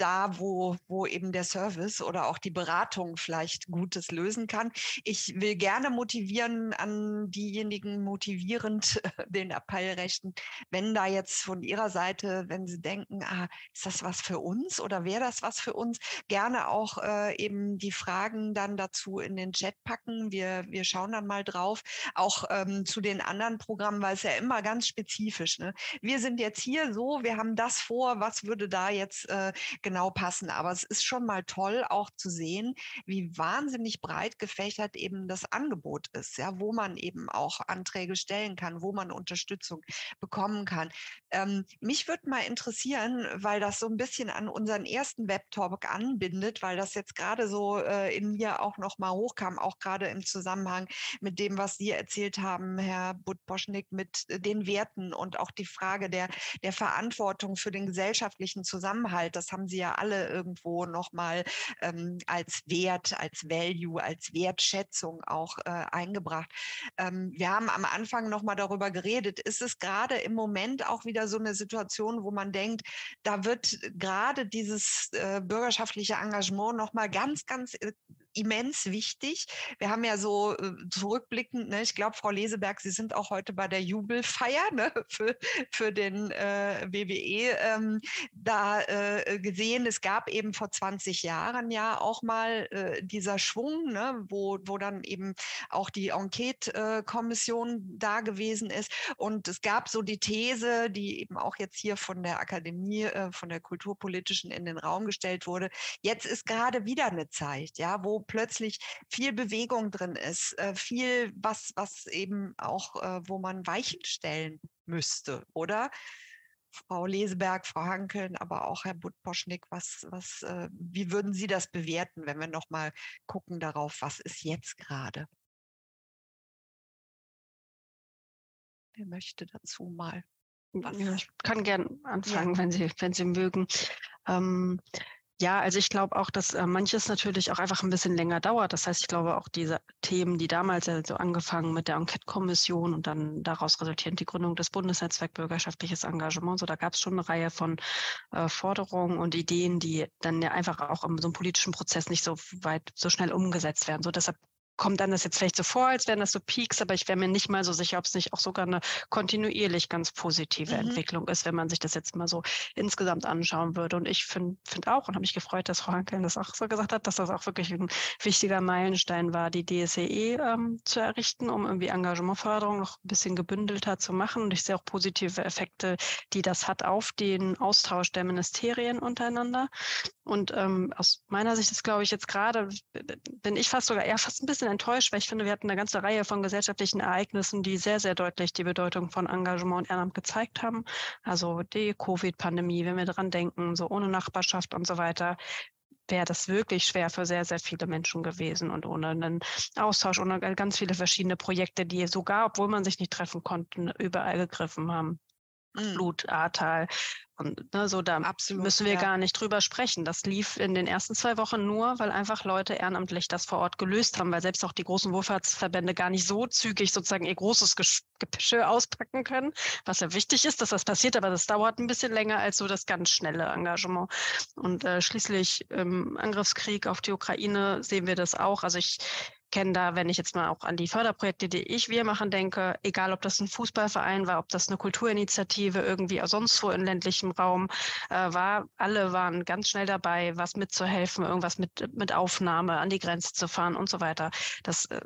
S1: da, wo, wo eben der Service oder auch die Beratung vielleicht Gutes lösen kann. Ich will gerne motivieren an diejenigen motivierend den Appell rechten, wenn da jetzt von Ihrer Seite, wenn Sie denken, ah, ist das was für uns oder wäre das was für uns, gerne auch äh, eben die Fragen dann dazu in den Chat packen. Wir, wir schauen dann mal drauf, auch ähm, zu den anderen Programmen, weil es ja immer ganz spezifisch. Ne? Wir sind jetzt hier so, wir haben das vor, was würde da jetzt äh, genau genau passen. Aber es ist schon mal toll, auch zu sehen, wie wahnsinnig breit gefächert eben das Angebot ist, ja, wo man eben auch Anträge stellen kann, wo man Unterstützung bekommen kann. Ähm, mich würde mal interessieren, weil das so ein bisschen an unseren ersten Webtalk anbindet, weil das jetzt gerade so äh, in mir auch noch mal hochkam, auch gerade im Zusammenhang mit dem, was Sie erzählt haben, Herr Budboschnik, mit den Werten und auch die Frage der, der Verantwortung für den gesellschaftlichen Zusammenhalt. Das haben Sie ja alle irgendwo noch mal ähm, als Wert, als Value, als Wertschätzung auch äh, eingebracht. Ähm, wir haben am Anfang noch mal darüber geredet. Ist es gerade im Moment auch wieder so eine Situation, wo man denkt, da wird gerade dieses äh, bürgerschaftliche Engagement noch mal ganz, ganz äh, immens wichtig. Wir haben ja so äh, zurückblickend, ne, ich glaube, Frau Leseberg, Sie sind auch heute bei der Jubelfeier ne, für, für den äh, WWE ähm, da äh, gesehen. Es gab eben vor 20 Jahren ja auch mal äh, dieser Schwung, ne, wo, wo dann eben auch die Enquete-Kommission da gewesen ist. Und es gab so die These, die eben auch jetzt hier von der Akademie, äh, von der Kulturpolitischen in den Raum gestellt wurde. Jetzt ist gerade wieder eine Zeit, ja, wo plötzlich viel Bewegung drin ist, äh, viel, was, was eben auch, äh, wo man Weichen stellen müsste, oder? Frau Leseberg, Frau Hankeln, aber auch Herr Budposchnik, was, was, äh, wie würden Sie das bewerten, wenn wir nochmal gucken darauf, was ist jetzt gerade? Wer möchte dazu mal?
S2: Was? Ja, ich kann gern anfangen, ja. wenn Sie, wenn Sie mögen. Ähm, ja, also ich glaube auch, dass äh, manches natürlich auch einfach ein bisschen länger dauert. Das heißt, ich glaube auch diese Themen, die damals ja so angefangen mit der Enquete-Kommission und dann daraus resultierend die Gründung des Bundesnetzwerk Bürgerschaftliches Engagement, so da gab es schon eine Reihe von äh, Forderungen und Ideen, die dann ja einfach auch in so einem politischen Prozess nicht so weit, so schnell umgesetzt werden. So deshalb kommt dann das jetzt vielleicht so vor, als wären das so Peaks, aber ich wäre mir nicht mal so sicher, ob es nicht auch sogar eine kontinuierlich ganz positive mhm. Entwicklung ist, wenn man sich das jetzt mal so insgesamt anschauen würde. Und ich finde find auch und habe mich gefreut, dass Frau Hankeln das auch so gesagt hat, dass das auch wirklich ein wichtiger Meilenstein war, die DSEE ähm, zu errichten, um irgendwie Engagementförderung noch ein bisschen gebündelter zu machen. Und ich sehe auch positive Effekte, die das hat auf den Austausch der Ministerien untereinander. Und ähm, aus meiner Sicht ist, glaube ich, jetzt gerade, bin ich fast sogar eher fast ein bisschen enttäuscht, weil ich finde, wir hatten eine ganze Reihe von gesellschaftlichen Ereignissen, die sehr, sehr deutlich die Bedeutung von Engagement und Ehrenamt gezeigt haben. Also die Covid-Pandemie, wenn wir dran denken, so ohne Nachbarschaft und so weiter, wäre das wirklich schwer für sehr, sehr viele Menschen gewesen und ohne einen Austausch, ohne ganz viele verschiedene Projekte, die sogar, obwohl man sich nicht treffen konnte, überall gegriffen haben. Mhm. Blut, Ahrtal, und ne, so da Absolut, müssen wir ja. gar nicht drüber sprechen. Das lief in den ersten zwei Wochen nur, weil einfach Leute ehrenamtlich das vor Ort gelöst haben, weil selbst auch die großen Wohlfahrtsverbände gar nicht so zügig sozusagen ihr großes Geschirr auspacken können, was ja wichtig ist, dass das passiert, aber das dauert ein bisschen länger als so das ganz schnelle Engagement. Und äh, schließlich im Angriffskrieg auf die Ukraine sehen wir das auch. Also ich kenne da, wenn ich jetzt mal auch an die Förderprojekte, die ich, wir machen, denke, egal ob das ein Fußballverein war, ob das eine Kulturinitiative irgendwie sonst wo in ländlichem Raum äh, war, alle waren ganz schnell dabei, was mitzuhelfen, irgendwas mit, mit Aufnahme an die Grenze zu fahren und so weiter. Das äh,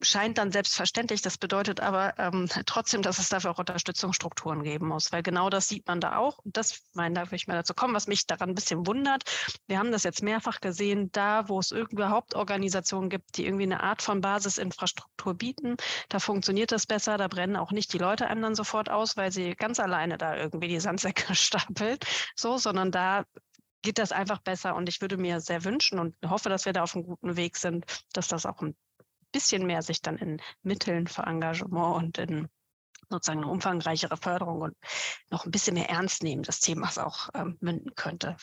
S2: scheint dann selbstverständlich. Das bedeutet aber ähm, trotzdem, dass es dafür auch Unterstützungsstrukturen geben muss, weil genau das sieht man da auch. Das, meine, da will ich mal dazu kommen, was mich daran ein bisschen wundert. Wir haben das jetzt mehrfach gesehen, da, wo es überhaupt Organisationen gibt, die irgendwie eine Art von Basisinfrastruktur bieten, da funktioniert das besser, da brennen auch nicht die Leute einem dann sofort aus, weil sie ganz alleine da irgendwie die Sandsäcke stapeln, so, sondern da geht das einfach besser. Und ich würde mir sehr wünschen und hoffe, dass wir da auf einem guten Weg sind, dass das auch ein bisschen mehr sich dann in Mitteln für Engagement und in sozusagen eine umfangreichere Förderung und noch ein bisschen mehr ernst nehmen des Themas auch ähm, münden könnte.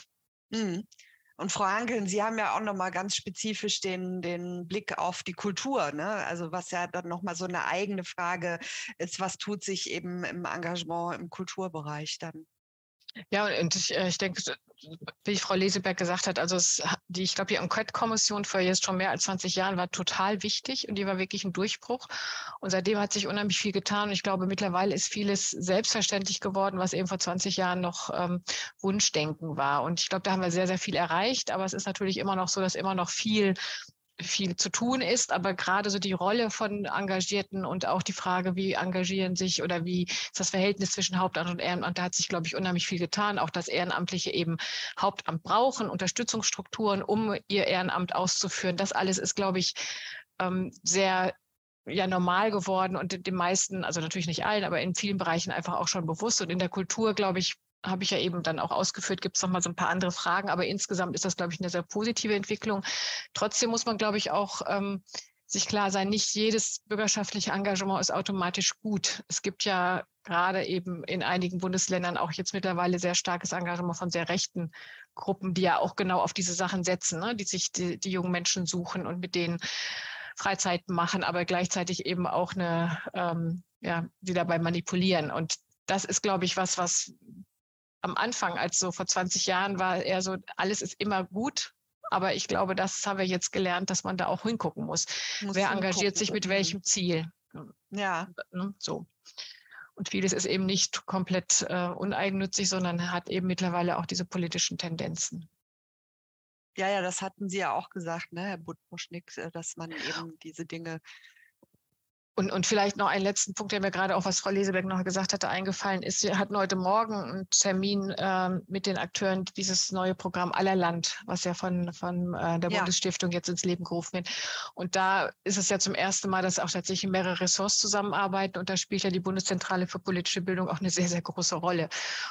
S1: Mhm. Und Frau Hankeln, Sie haben ja auch nochmal ganz spezifisch den, den Blick auf die Kultur, ne? Also was ja dann nochmal so eine eigene Frage ist, was tut sich eben im Engagement im Kulturbereich dann?
S3: Ja, und ich, äh, ich denke, wie Frau Leseberg gesagt hat, also es, die, ich glaube, die Enquete-Kommission vor jetzt schon mehr als 20 Jahren war total wichtig und die war wirklich ein Durchbruch. Und seitdem hat sich unheimlich viel getan. Und ich glaube, mittlerweile ist vieles selbstverständlich geworden, was eben vor 20 Jahren noch ähm, Wunschdenken war. Und ich glaube, da haben wir sehr, sehr viel erreicht. Aber es ist natürlich immer noch so, dass immer noch viel viel zu tun ist, aber gerade so die Rolle von Engagierten und auch die Frage, wie engagieren sich oder wie ist das Verhältnis zwischen Hauptamt und Ehrenamt, da hat sich, glaube ich, unheimlich viel getan. Auch dass Ehrenamtliche eben Hauptamt brauchen, Unterstützungsstrukturen, um ihr Ehrenamt auszuführen. Das alles ist, glaube ich, ähm, sehr ja normal geworden und den meisten, also natürlich nicht allen, aber in vielen Bereichen einfach auch schon bewusst. Und in der Kultur, glaube ich, habe ich ja eben dann auch ausgeführt, gibt es noch mal so ein paar andere Fragen, aber insgesamt ist das, glaube ich, eine sehr positive Entwicklung. Trotzdem muss man, glaube ich, auch ähm, sich klar sein, nicht jedes bürgerschaftliche Engagement ist automatisch gut. Es gibt ja gerade eben in einigen Bundesländern auch jetzt mittlerweile sehr starkes Engagement von sehr rechten Gruppen, die ja auch genau auf diese Sachen setzen, ne? die sich die, die jungen Menschen suchen und mit denen Freizeiten machen, aber gleichzeitig eben auch eine, ähm, ja, die dabei manipulieren. Und das ist, glaube ich, was, was am Anfang, als so vor 20 Jahren war, eher so, alles ist immer gut. Aber ich glaube, das haben wir jetzt gelernt, dass man da auch hingucken muss. muss Wer engagiert sich mit welchem Ziel?
S1: Ja.
S3: Ne, so. Und vieles ist eben nicht komplett äh, uneigennützig, sondern hat eben mittlerweile auch diese politischen Tendenzen.
S1: Ja, ja, das hatten Sie ja auch gesagt, ne, Herr Budmuschnik, äh, dass man eben diese Dinge
S3: und, und vielleicht noch einen letzten Punkt, der mir gerade auch, was Frau Leseberg noch gesagt hatte, eingefallen ist. Wir hatten heute Morgen einen Termin äh, mit den Akteuren dieses neue Programm Allerland, was ja von, von äh, der ja. Bundesstiftung jetzt ins Leben gerufen wird. Und da ist es ja zum ersten Mal, dass auch tatsächlich mehrere Ressorts zusammenarbeiten. Und da spielt ja die Bundeszentrale für politische Bildung auch eine sehr, sehr große Rolle.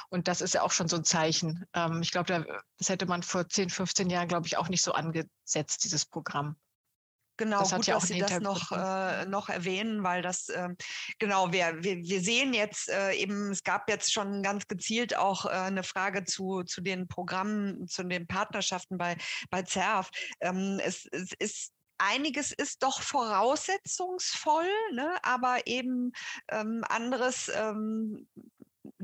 S3: Und das ist ja auch schon so ein Zeichen. Ähm, ich glaube, das hätte man vor 10, 15 Jahren, glaube ich, auch nicht so angesetzt, dieses Programm.
S1: Genau, das gut, ja dass Sie das noch, äh, noch erwähnen, weil das, äh, genau, wir, wir, wir sehen jetzt äh, eben, es gab jetzt schon ganz gezielt auch äh, eine Frage zu, zu den Programmen, zu den Partnerschaften bei, bei ZERF. Ähm, es, es ist einiges ist doch voraussetzungsvoll, ne? aber eben ähm, anderes ähm,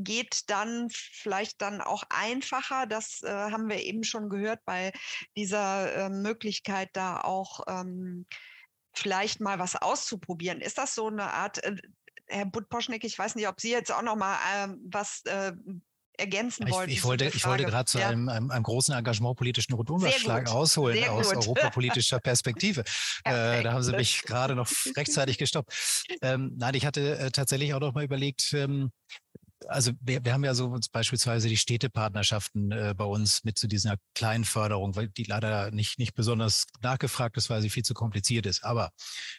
S1: geht dann vielleicht dann auch einfacher. Das äh, haben wir eben schon gehört bei dieser äh, Möglichkeit, da auch ähm, vielleicht mal was auszuprobieren. Ist das so eine Art, äh, Herr Budposchnik, ich weiß nicht, ob Sie jetzt auch noch mal ähm, was äh, ergänzen wollten.
S4: Ich, ich wollte, ich wollte gerade zu ja. einem, einem, einem, großen Engagement politischen Rundumschlag ausholen Sehr aus europapolitischer Perspektive. äh, da haben Sie mich gerade noch rechtzeitig gestoppt. Ähm, nein, ich hatte äh, tatsächlich auch noch mal überlegt, ähm, also wir, wir haben ja so beispielsweise die Städtepartnerschaften äh, bei uns mit zu dieser kleinen Förderung, weil die leider nicht, nicht besonders nachgefragt ist, weil sie viel zu kompliziert ist. Aber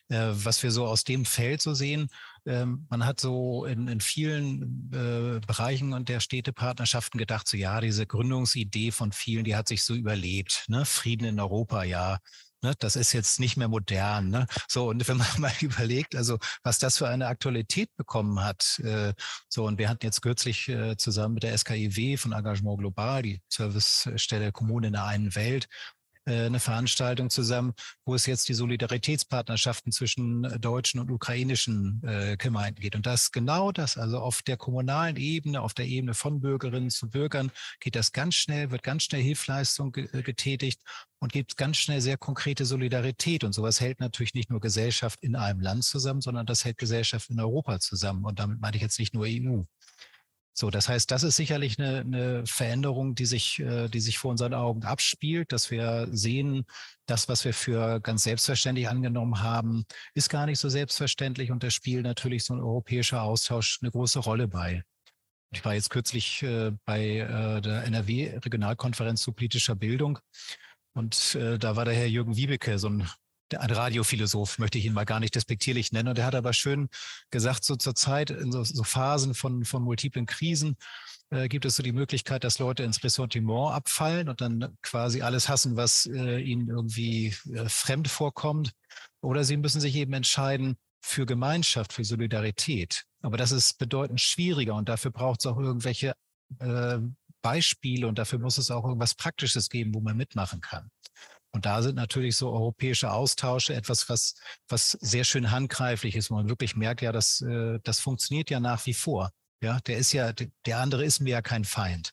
S4: äh, was wir so aus dem Feld so sehen, ähm, man hat so in, in vielen äh, Bereichen und der Städtepartnerschaften gedacht, so ja, diese Gründungsidee von vielen, die hat sich so überlebt. Ne? Frieden in Europa, ja. Ne, das ist jetzt nicht mehr modern. Ne? So, und wenn man mal überlegt, also was das für eine Aktualität bekommen hat, äh, so, und wir hatten jetzt kürzlich äh, zusammen mit der SKIW von Engagement Global, die Servicestelle Kommune in der einen Welt, eine Veranstaltung zusammen, wo es jetzt die Solidaritätspartnerschaften zwischen deutschen und ukrainischen äh, Gemeinden geht. Und das genau das, also auf der kommunalen Ebene, auf der Ebene von Bürgerinnen zu Bürgern, geht das ganz schnell, wird ganz schnell Hilfleistung äh, getätigt und gibt ganz schnell sehr konkrete Solidarität. Und sowas hält natürlich nicht nur Gesellschaft in einem Land zusammen, sondern das hält Gesellschaft in Europa zusammen. Und damit meine ich jetzt nicht nur EU. So, das heißt, das ist sicherlich eine, eine Veränderung, die sich, äh, die sich vor unseren Augen abspielt, dass wir sehen, das, was wir für ganz selbstverständlich angenommen haben, ist gar nicht so selbstverständlich und da spielt natürlich so ein europäischer Austausch eine große Rolle bei. Ich war jetzt kürzlich äh, bei äh, der NRW-Regionalkonferenz zu politischer Bildung und da war der Herr Jürgen Wiebeke, so ein ein Radiophilosoph, möchte ich ihn mal gar nicht despektierlich nennen. Und er hat aber schön gesagt, so zur Zeit, in so, so Phasen von, von multiplen Krisen, äh, gibt es so die Möglichkeit, dass Leute ins Ressentiment abfallen und dann quasi alles hassen, was äh, ihnen irgendwie äh, fremd vorkommt. Oder sie müssen sich eben entscheiden für Gemeinschaft, für Solidarität. Aber das ist bedeutend schwieriger und dafür braucht es auch irgendwelche äh, Beispiele und dafür muss es auch irgendwas Praktisches geben, wo man mitmachen kann. Und da sind natürlich so europäische Austausche etwas, was, was sehr schön handgreiflich ist. Man wirklich merkt ja, dass, äh, das funktioniert ja nach wie vor. Ja, der ist ja, der andere ist mir ja kein Feind.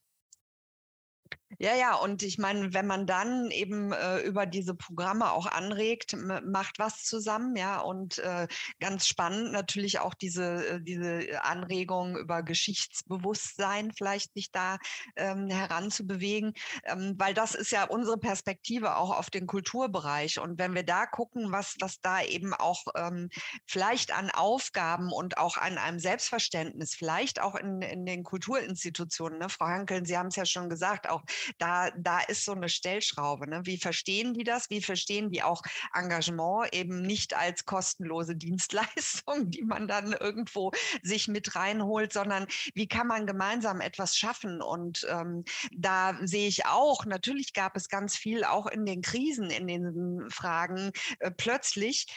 S1: Ja, ja, und ich meine, wenn man dann eben äh, über diese Programme auch anregt, macht was zusammen, ja, und äh, ganz spannend natürlich auch diese, äh, diese Anregung über Geschichtsbewusstsein vielleicht sich da ähm, heranzubewegen, ähm, weil das ist ja unsere Perspektive auch auf den Kulturbereich. Und wenn wir da gucken, was, was da eben auch ähm, vielleicht an Aufgaben und auch an einem Selbstverständnis, vielleicht auch in, in den Kulturinstitutionen, ne? Frau Hankeln, Sie haben es ja schon gesagt, auch da, da ist so eine Stellschraube. Ne? Wie verstehen die das? Wie verstehen die auch Engagement eben nicht als kostenlose Dienstleistung, die man dann irgendwo sich mit reinholt, sondern wie kann man gemeinsam etwas schaffen? Und ähm, da sehe ich auch, natürlich gab es ganz viel auch in den Krisen, in den Fragen äh, plötzlich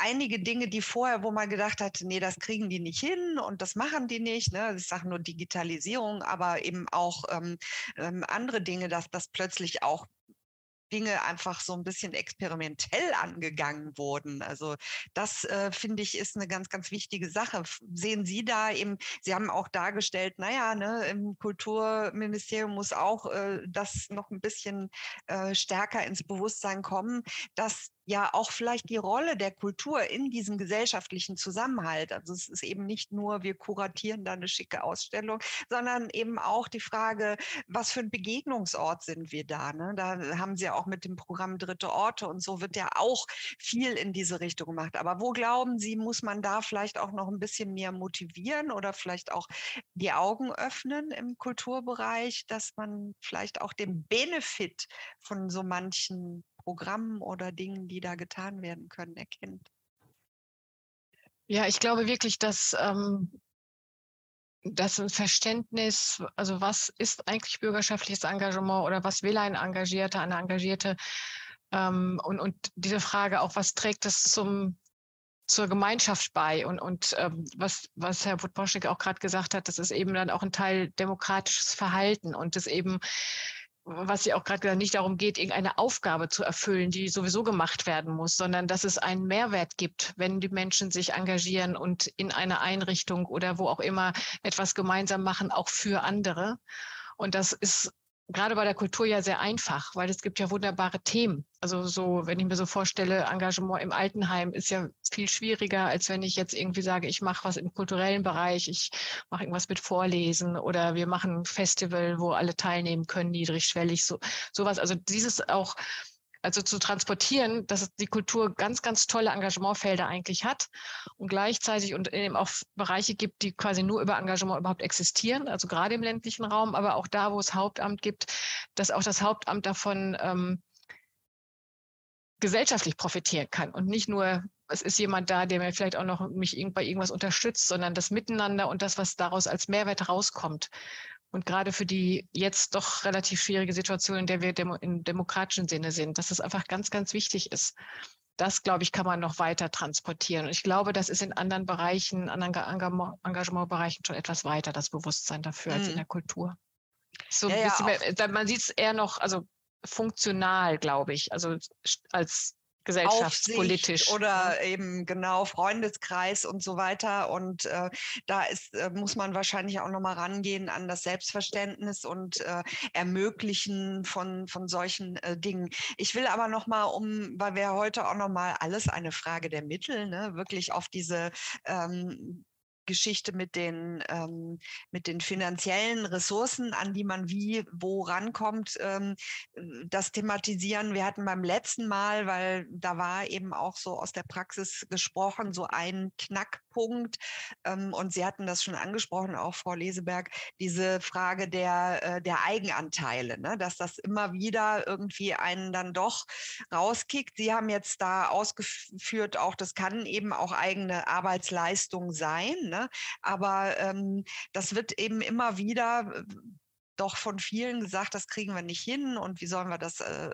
S1: einige Dinge, die vorher, wo man gedacht hat, nee, das kriegen die nicht hin und das machen die nicht. Ne? Ich sage nur Digitalisierung, aber eben auch ähm, ähm, andere Dinge, dass das plötzlich auch Dinge einfach so ein bisschen experimentell angegangen wurden. Also das äh, finde ich ist eine ganz, ganz wichtige Sache. Sehen Sie da eben, Sie haben auch dargestellt, naja, ne, im Kulturministerium muss auch äh, das noch ein bisschen äh, stärker ins Bewusstsein kommen, dass ja auch vielleicht die Rolle der Kultur in diesem gesellschaftlichen Zusammenhalt. Also es ist eben nicht nur, wir kuratieren da eine schicke Ausstellung, sondern eben auch die Frage, was für ein Begegnungsort sind wir da? Ne? Da haben Sie ja auch mit dem Programm Dritte Orte und so wird ja auch viel in diese Richtung gemacht. Aber wo glauben Sie, muss man da vielleicht auch noch ein bisschen mehr motivieren oder vielleicht auch die Augen öffnen im Kulturbereich, dass man vielleicht auch den Benefit von so manchen Programmen oder Dingen, die da getan werden können, erkennt.
S3: Ja, ich glaube wirklich, dass ähm, das ein Verständnis, also was ist eigentlich bürgerschaftliches Engagement oder was will ein Engagierter, eine Engagierte? Ähm, und, und diese Frage auch, was trägt es zum, zur Gemeinschaft bei? Und, und ähm, was, was Herr Budboschek auch gerade gesagt hat, das ist eben dann auch ein Teil demokratisches Verhalten und das eben was ja auch gerade gesagt, nicht darum geht, irgendeine Aufgabe zu erfüllen, die sowieso gemacht werden muss, sondern dass es einen Mehrwert gibt, wenn die Menschen sich engagieren und in einer Einrichtung oder wo auch immer etwas gemeinsam machen, auch für andere. Und das ist gerade bei der Kultur ja sehr einfach, weil es gibt ja wunderbare Themen. Also so, wenn ich mir so vorstelle, Engagement im Altenheim ist ja viel schwieriger, als wenn ich jetzt irgendwie sage, ich mache was im kulturellen Bereich, ich mache irgendwas mit Vorlesen oder wir machen ein Festival, wo alle teilnehmen können, niedrigschwellig, so sowas. Also dieses auch also zu transportieren, dass die Kultur ganz, ganz tolle Engagementfelder eigentlich hat und gleichzeitig und eben auch Bereiche gibt, die quasi nur über Engagement überhaupt existieren, also gerade im ländlichen Raum, aber auch da, wo es Hauptamt gibt, dass auch das Hauptamt davon ähm, gesellschaftlich profitieren kann und nicht nur, es ist jemand da, der mir vielleicht auch noch mich bei irgendwas unterstützt, sondern das Miteinander und das, was daraus als Mehrwert rauskommt, und gerade für die jetzt doch relativ schwierige Situation, in der wir demo im demokratischen Sinne sind, dass es einfach ganz, ganz wichtig ist. Das, glaube ich, kann man noch weiter transportieren. Und ich glaube, das ist in anderen Bereichen, anderen Engagementbereichen schon etwas weiter, das Bewusstsein dafür, mhm. als in mhm. der Kultur. So ja, ja, mehr, man sieht es eher noch, also funktional, glaube ich, also als gesellschaftspolitisch.
S1: Aufsicht oder ne? eben genau Freundeskreis und so weiter. Und äh, da ist, äh, muss man wahrscheinlich auch nochmal rangehen an das Selbstverständnis und äh, Ermöglichen von, von solchen äh, Dingen. Ich will aber nochmal um, weil wir heute auch nochmal alles eine Frage der Mittel, ne, wirklich auf diese ähm, Geschichte mit den, ähm, mit den finanziellen Ressourcen, an die man wie, wo rankommt, ähm, das thematisieren. Wir hatten beim letzten Mal, weil da war eben auch so aus der Praxis gesprochen, so ein Knackpunkt. Ähm, und Sie hatten das schon angesprochen, auch Frau Leseberg, diese Frage der, äh, der Eigenanteile, ne? dass das immer wieder irgendwie einen dann doch rauskickt. Sie haben jetzt da ausgeführt, auch das kann eben auch eigene Arbeitsleistung sein. Ne? Aber ähm, das wird eben immer wieder äh, doch von vielen gesagt, das kriegen wir nicht hin und wie sollen wir das äh,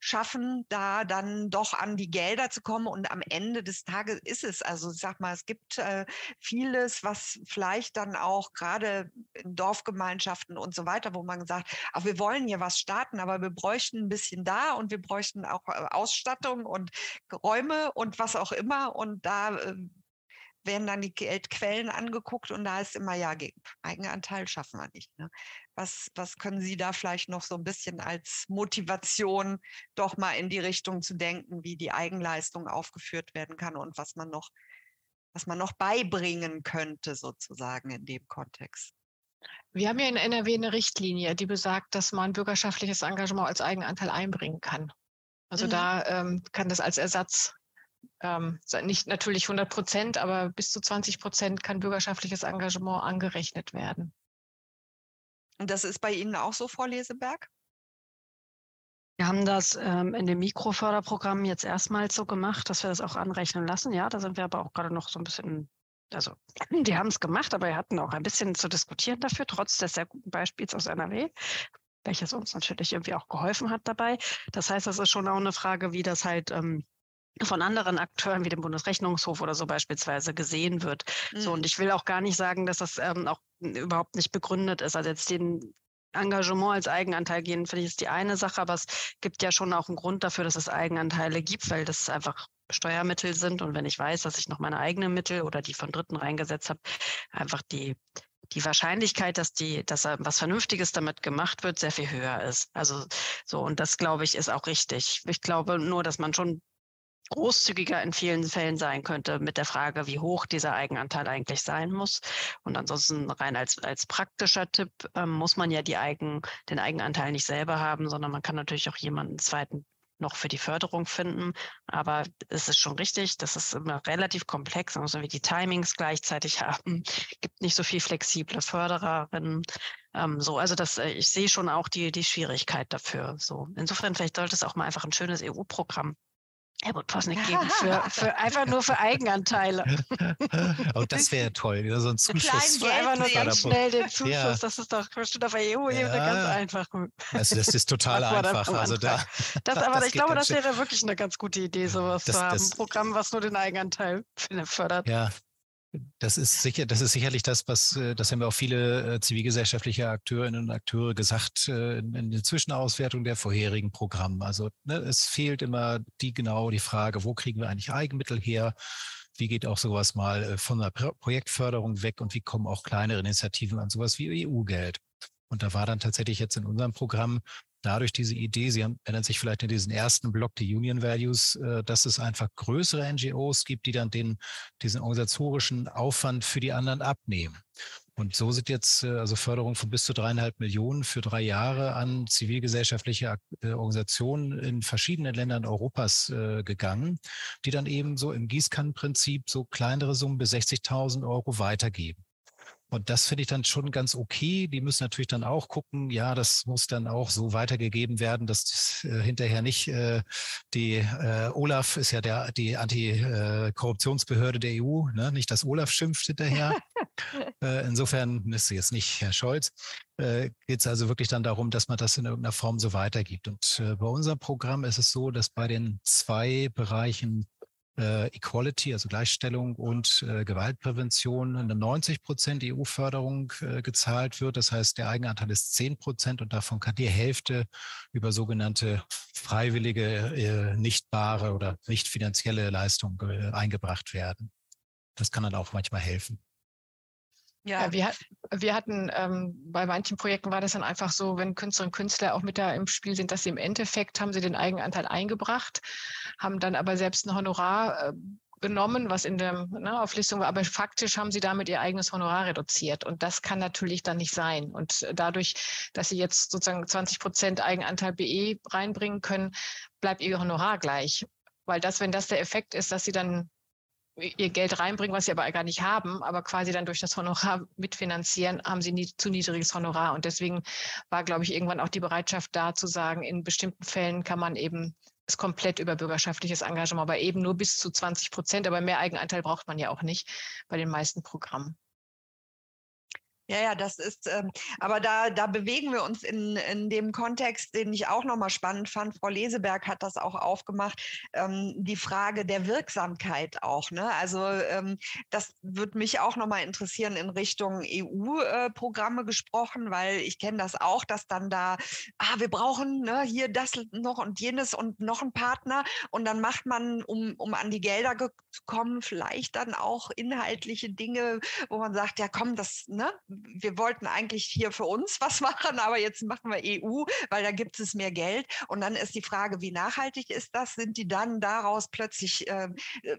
S1: schaffen, da dann doch an die Gelder zu kommen. Und am Ende des Tages ist es, also ich sag mal, es gibt äh, vieles, was vielleicht dann auch gerade in Dorfgemeinschaften und so weiter, wo man sagt, ach, wir wollen hier was starten, aber wir bräuchten ein bisschen da und wir bräuchten auch äh, Ausstattung und Räume und was auch immer. Und da äh, werden dann die Geldquellen angeguckt und da ist immer, ja, Eigenanteil schaffen wir nicht. Ne? Was, was können Sie da vielleicht noch so ein bisschen als Motivation doch mal in die Richtung zu denken, wie die Eigenleistung aufgeführt werden kann und was man noch, was man noch beibringen könnte sozusagen in dem Kontext?
S3: Wir haben ja in NRW eine Richtlinie, die besagt, dass man bürgerschaftliches Engagement als Eigenanteil einbringen kann. Also mhm. da ähm, kann das als Ersatz ähm, nicht natürlich 100 Prozent, aber bis zu 20 Prozent kann bürgerschaftliches Engagement angerechnet werden.
S1: Und das ist bei Ihnen auch so, Frau Leseberg?
S2: Wir haben das ähm, in dem Mikroförderprogramm jetzt erstmals so gemacht, dass wir das auch anrechnen lassen. Ja, da sind wir aber auch gerade noch so ein bisschen, also die haben es gemacht, aber wir hatten auch ein bisschen zu diskutieren dafür, trotz des sehr guten Beispiels aus NRW, welches uns natürlich irgendwie auch geholfen hat dabei. Das heißt, das ist schon auch eine Frage, wie das halt ähm, von anderen Akteuren wie dem Bundesrechnungshof oder so beispielsweise gesehen wird. Mhm. So, und ich will auch gar nicht sagen, dass das ähm, auch überhaupt nicht begründet ist. Also jetzt den Engagement als Eigenanteil gehen, finde ich, ist die eine Sache, aber es gibt ja schon auch einen Grund dafür, dass es Eigenanteile gibt, weil das einfach Steuermittel sind. Und wenn ich weiß, dass ich noch meine eigenen Mittel oder die von Dritten reingesetzt habe, einfach die die Wahrscheinlichkeit, dass die, dass was Vernünftiges damit gemacht wird, sehr viel höher ist. Also so, und das glaube ich ist auch richtig. Ich glaube nur, dass man schon großzügiger in vielen Fällen sein könnte mit der Frage, wie hoch dieser Eigenanteil eigentlich sein muss. Und ansonsten rein als, als praktischer Tipp ähm, muss man ja die Eigen, den Eigenanteil nicht selber haben, sondern man kann natürlich auch jemanden zweiten noch für die Förderung finden. Aber es ist schon richtig, das ist immer relativ komplex. Man muss irgendwie die Timings gleichzeitig haben. Gibt nicht so viel flexible Fördererinnen. Ähm, so, also das, äh, ich sehe schon auch die, die Schwierigkeit dafür. So, insofern vielleicht sollte es auch mal einfach ein schönes EU-Programm Helmut Posnick geben für, für einfach nur für Eigenanteile.
S4: oh, das wäre toll, so ein Zuschuss.
S2: So einfach nur ganz schnell den Zuschuss, ja. das ist doch bestimmt auf EU-Ebene ja. ganz einfach.
S4: Also das ist total einfach. Also da,
S2: das, aber das ich glaube, das wäre wirklich eine ganz gute Idee, sowas das, zu haben. Ein Programm, was nur den Eigenanteil fördert.
S4: Ja, das ist sicher, das ist sicherlich das, was, äh, das haben wir auch viele äh, zivilgesellschaftliche Akteurinnen und Akteure gesagt äh, in, der Zwischenauswertung der vorherigen Programme. Also ne, es fehlt immer die genau die Frage, wo kriegen wir eigentlich Eigenmittel her? Wie geht auch sowas mal von der Projektförderung weg und wie kommen auch kleinere Initiativen an sowas wie EU-Geld? Und da war dann tatsächlich jetzt in unserem Programm dadurch diese Idee, Sie erinnern sich vielleicht in diesen ersten Block, die Union Values, äh, dass es einfach größere NGOs gibt, die dann den, diesen organisatorischen Aufwand für die anderen abnehmen. Und so sind jetzt äh, also Förderungen von bis zu dreieinhalb Millionen für drei Jahre an zivilgesellschaftliche äh, Organisationen in verschiedenen Ländern Europas gegangen, die dann eben so im Gießkannenprinzip so kleinere Summen bis 60.000 Euro weitergeben. Und das finde ich dann schon ganz okay. Die müssen natürlich dann auch gucken, ja, das muss dann auch so weitergegeben werden, dass das, äh, hinterher nicht äh, die äh, Olaf ist ja der die Antikorruptionsbehörde der EU, ne? nicht dass Olaf schimpft hinterher. äh, insofern ist jetzt nicht Herr Scholz. Äh, Geht es also wirklich dann darum, dass man das in irgendeiner Form so weitergibt. Und äh, bei unserem Programm ist es so, dass bei den zwei Bereichen äh, Equality, also Gleichstellung und äh, Gewaltprävention eine 90 Prozent EU-Förderung äh, gezahlt wird. Das heißt, der Eigenanteil ist 10 Prozent und davon kann die Hälfte über sogenannte freiwillige, äh, nichtbare oder nicht finanzielle Leistungen äh, eingebracht werden. Das kann dann auch manchmal helfen.
S3: Ja, wir, wir hatten ähm, bei manchen Projekten war das dann einfach so, wenn Künstlerinnen und Künstler auch mit da im Spiel sind, dass sie im Endeffekt haben sie den Eigenanteil eingebracht, haben dann aber selbst ein Honorar äh, genommen, was in der ne, Auflistung war, aber faktisch haben sie damit ihr eigenes Honorar reduziert. Und das kann natürlich dann nicht sein. Und dadurch, dass sie jetzt sozusagen 20 Prozent Eigenanteil BE reinbringen können, bleibt ihr Honorar gleich. Weil das, wenn das der Effekt ist, dass sie dann ihr Geld reinbringen, was sie aber gar nicht haben, aber quasi dann durch das Honorar mitfinanzieren, haben sie nie, zu niedriges Honorar. Und deswegen war, glaube ich, irgendwann auch die Bereitschaft da zu sagen, in bestimmten Fällen kann man eben es komplett über bürgerschaftliches Engagement, aber eben nur bis zu 20 Prozent. Aber mehr Eigenanteil braucht man ja auch nicht bei den meisten Programmen.
S1: Ja, ja, das ist, ähm, aber da, da bewegen wir uns in, in dem Kontext, den ich auch nochmal spannend fand. Frau Leseberg hat das auch aufgemacht, ähm, die Frage der Wirksamkeit auch. Ne? Also ähm, das würde mich auch nochmal interessieren in Richtung EU-Programme äh, gesprochen, weil ich kenne das auch, dass dann da, ah, wir brauchen ne, hier das noch und jenes und noch ein Partner und dann macht man, um, um an die Gelder zu kommen, vielleicht dann auch inhaltliche Dinge, wo man sagt, ja komm, das, ne, wir wollten eigentlich hier für uns was machen, aber jetzt machen wir EU, weil da gibt es mehr Geld. Und dann ist die Frage, wie nachhaltig ist das? Sind die dann daraus plötzlich ähm, äh,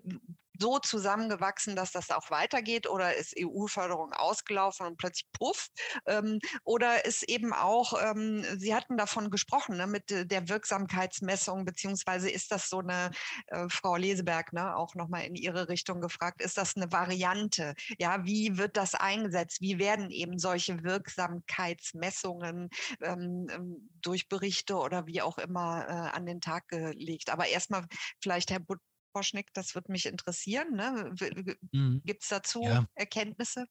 S1: so zusammengewachsen, dass das auch weitergeht oder ist EU-Förderung ausgelaufen und plötzlich puff? Ähm, oder ist eben auch, ähm, Sie hatten davon gesprochen, ne, mit der Wirksamkeitsmessung, beziehungsweise ist das so eine, äh, Frau Leseberg, ne, auch nochmal in Ihre Richtung gefragt, ist das eine Variante? Ja, wie wird das eingesetzt? Wie werden eben solche Wirksamkeitsmessungen ähm, ähm durch Berichte oder wie auch immer äh, an den Tag gelegt? Aber erstmal vielleicht, Herr Butt, Poschnick, das würde mich interessieren. Ne? Mhm. Gibt es dazu ja. Erkenntnisse?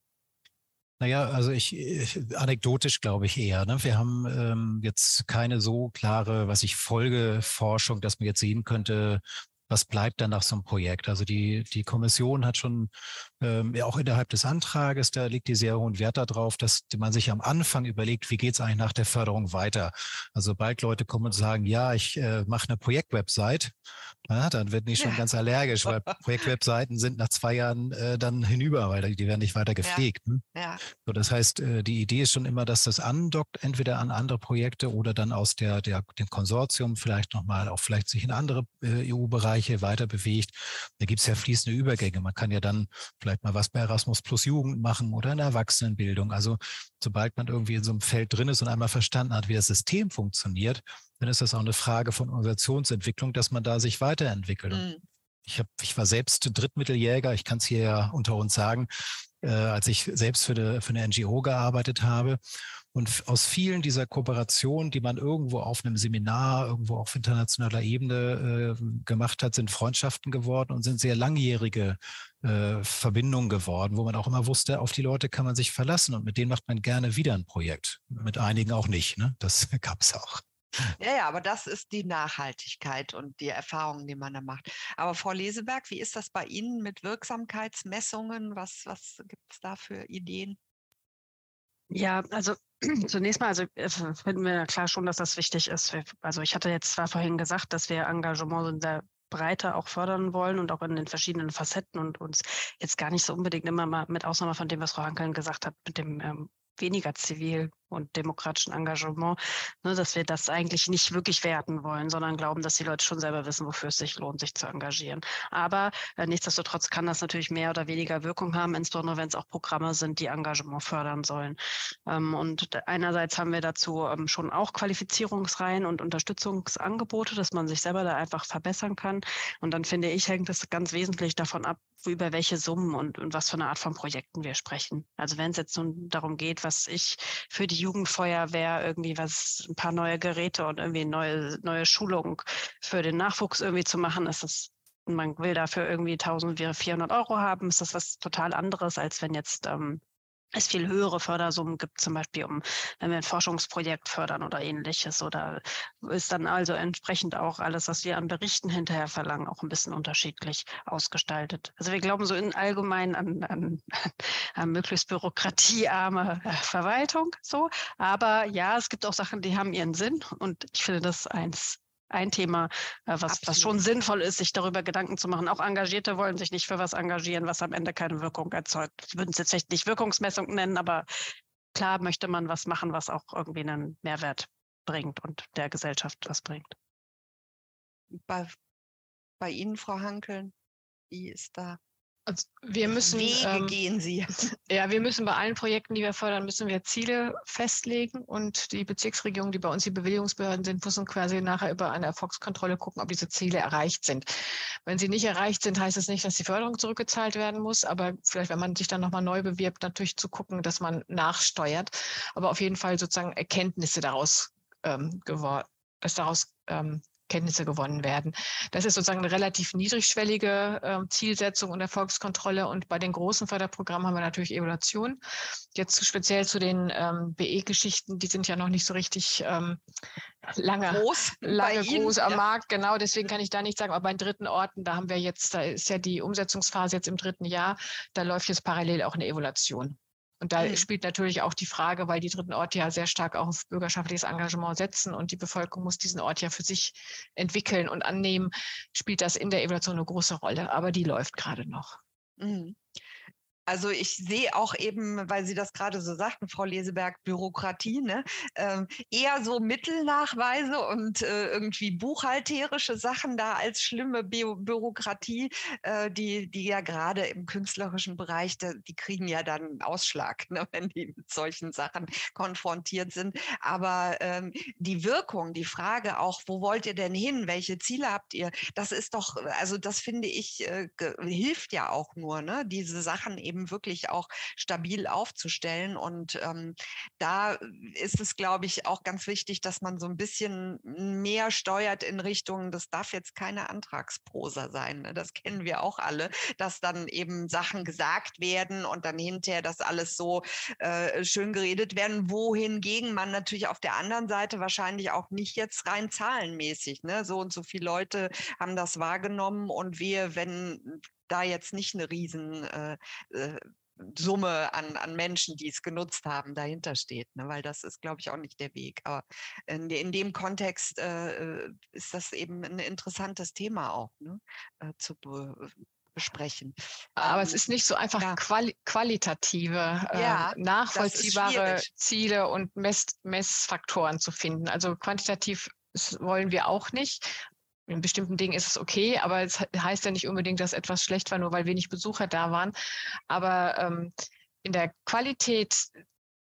S4: Naja, also ich, ich anekdotisch glaube ich eher. Ne? Wir haben ähm, jetzt keine so klare, was ich Folgeforschung, dass man jetzt sehen könnte, was bleibt dann nach so einem Projekt? Also die, die Kommission hat schon ähm, ja auch innerhalb des Antrages, da liegt die sehr hohen Wert darauf, dass man sich am Anfang überlegt, wie geht es eigentlich nach der Förderung weiter? Also sobald Leute kommen und sagen, ja, ich äh, mache eine Projektwebsite, ja, dann werden die schon ja. ganz allergisch, weil Projektwebseiten sind nach zwei Jahren äh, dann hinüber, weil die werden nicht weiter gepflegt. Ja. Ne? Ja. So, das heißt, äh, die Idee ist schon immer, dass das andockt, entweder an andere Projekte oder dann aus der, der dem Konsortium vielleicht nochmal auch vielleicht sich in andere äh, EU-Bereiche weiter bewegt. Da gibt es ja fließende Übergänge. Man kann ja dann vielleicht mal was bei Erasmus Plus Jugend machen oder in der Erwachsenenbildung. Also sobald man irgendwie in so einem Feld drin ist und einmal verstanden hat, wie das System funktioniert, dann ist das auch eine Frage von Organisationsentwicklung, dass man da sich weiterentwickelt. Mhm. Ich, hab, ich war selbst Drittmitteljäger, ich kann es hier ja unter uns sagen, äh, als ich selbst für eine, für eine NGO gearbeitet habe. Und aus vielen dieser Kooperationen, die man irgendwo auf einem Seminar, irgendwo auf internationaler Ebene äh, gemacht hat, sind Freundschaften geworden und sind sehr langjährige äh, Verbindungen geworden, wo man auch immer wusste, auf die Leute kann man sich verlassen und mit denen macht man gerne wieder ein Projekt. Mit einigen auch nicht. Ne? Das gab es auch.
S1: Ja, ja, aber das ist die Nachhaltigkeit und die Erfahrungen, die man da macht. Aber Frau Leseberg, wie ist das bei Ihnen mit Wirksamkeitsmessungen? Was, was gibt es da für Ideen?
S2: Ja, also zunächst mal, also äh, finden wir klar schon, dass das wichtig ist. Also ich hatte jetzt zwar vorhin gesagt, dass wir Engagement in der Breite auch fördern wollen und auch in den verschiedenen Facetten und uns jetzt gar nicht so unbedingt immer mal mit Ausnahme von dem, was Frau Hankeln gesagt hat, mit dem ähm, weniger zivil und demokratischen Engagement, ne, dass wir das eigentlich nicht wirklich werten wollen, sondern glauben, dass die Leute schon selber wissen, wofür es sich lohnt, sich zu engagieren. Aber äh, nichtsdestotrotz kann das natürlich mehr oder weniger Wirkung haben, insbesondere wenn es auch Programme sind, die Engagement fördern sollen. Ähm, und einerseits haben wir dazu ähm, schon auch Qualifizierungsreihen und Unterstützungsangebote, dass man sich selber da einfach verbessern kann. Und dann finde ich, hängt es ganz wesentlich davon ab, über welche Summen und, und was für eine Art von Projekten wir sprechen. Also wenn es jetzt nun darum geht, was ich für die Jugendfeuerwehr irgendwie was, ein paar neue Geräte und irgendwie neue, neue Schulung für den Nachwuchs irgendwie zu machen, ist das man will dafür irgendwie 1400 Euro haben, ist das was total anderes, als wenn jetzt ähm, es viel höhere Fördersummen gibt, zum Beispiel um, wenn wir ein Forschungsprojekt fördern oder ähnliches. Oder ist dann also entsprechend auch alles, was wir an Berichten hinterher verlangen, auch ein bisschen unterschiedlich ausgestaltet. Also wir glauben so in allgemein an, an, an möglichst bürokratiearme äh, Verwaltung, so. Aber ja, es gibt auch Sachen, die haben ihren Sinn und ich finde das eins ein Thema, äh, was, was schon sinnvoll ist, sich darüber Gedanken zu machen. Auch Engagierte wollen sich nicht für was engagieren, was am Ende keine Wirkung erzeugt. Ich würde es jetzt vielleicht nicht Wirkungsmessung nennen, aber klar möchte man was machen, was auch irgendwie einen Mehrwert bringt und der Gesellschaft was bringt.
S1: Bei, bei Ihnen, Frau Hankeln, wie ist da
S3: also wir müssen
S1: Wege ähm, gehen Sie.
S3: Ja, wir müssen bei allen Projekten, die wir fördern, müssen wir Ziele festlegen und die Bezirksregierungen, die bei uns die Bewilligungsbehörden sind, müssen quasi nachher über eine Erfolgskontrolle gucken, ob diese Ziele erreicht sind. Wenn sie nicht erreicht sind, heißt es das nicht, dass die Förderung zurückgezahlt werden muss, aber vielleicht, wenn man sich dann nochmal neu bewirbt, natürlich zu gucken, dass man nachsteuert, aber auf jeden Fall sozusagen Erkenntnisse daraus ähm, geworden, ist daraus ähm, Kenntnisse gewonnen werden. Das ist sozusagen eine relativ niedrigschwellige äh, Zielsetzung und Erfolgskontrolle. Und bei den großen Förderprogrammen haben wir natürlich Evaluation. Jetzt speziell zu den ähm, BE-Geschichten, die sind ja noch nicht so richtig ähm, lange, groß, lange groß am ja. Markt. Genau, deswegen kann ich da nicht sagen. Aber bei den dritten Orten, da haben wir jetzt, da ist ja die Umsetzungsphase jetzt im dritten Jahr, da läuft jetzt parallel auch eine Evaluation. Und da mhm. spielt natürlich auch die Frage, weil die dritten Orte ja sehr stark auch auf bürgerschaftliches Engagement setzen und die Bevölkerung muss diesen Ort ja für sich entwickeln und annehmen, spielt das in der Evaluation eine große Rolle. Aber die läuft gerade noch. Mhm.
S1: Also ich sehe auch eben, weil Sie das gerade so sagten, Frau Leseberg, Bürokratie, ne? Ähm, eher so Mittelnachweise und äh, irgendwie buchhalterische Sachen da als schlimme Bü Bürokratie, äh, die, die ja gerade im künstlerischen Bereich, da, die kriegen ja dann einen Ausschlag, ne? wenn die mit solchen Sachen konfrontiert sind. Aber ähm, die Wirkung, die Frage auch, wo wollt ihr denn hin? Welche Ziele habt ihr? Das ist doch, also das finde ich, äh, hilft ja auch nur, ne? diese Sachen eben eben wirklich auch stabil aufzustellen. Und ähm, da ist es, glaube ich, auch ganz wichtig, dass man so ein bisschen mehr steuert in Richtung, das darf jetzt keine Antragsprosa sein. Ne? Das kennen wir auch alle, dass dann eben Sachen gesagt werden und dann hinterher das alles so äh, schön geredet werden, wohingegen man natürlich auf der anderen Seite wahrscheinlich auch nicht jetzt rein zahlenmäßig, ne? so und so viele Leute haben das wahrgenommen und wir, wenn da jetzt nicht eine riesen äh, äh, Summe an, an Menschen, die es genutzt haben, dahinter steht, ne? weil das ist, glaube ich, auch nicht der Weg. Aber in, in dem Kontext äh, ist das eben ein interessantes Thema auch ne? äh, zu be besprechen.
S3: Aber ähm, es ist nicht so einfach ja. quali qualitative, äh, ja, nachvollziehbare Ziele und Mess Messfaktoren zu finden. Also quantitativ wollen wir auch nicht in bestimmten Dingen ist es okay, aber es heißt ja nicht unbedingt, dass etwas schlecht war, nur weil wenig Besucher da waren. Aber ähm, in der Qualität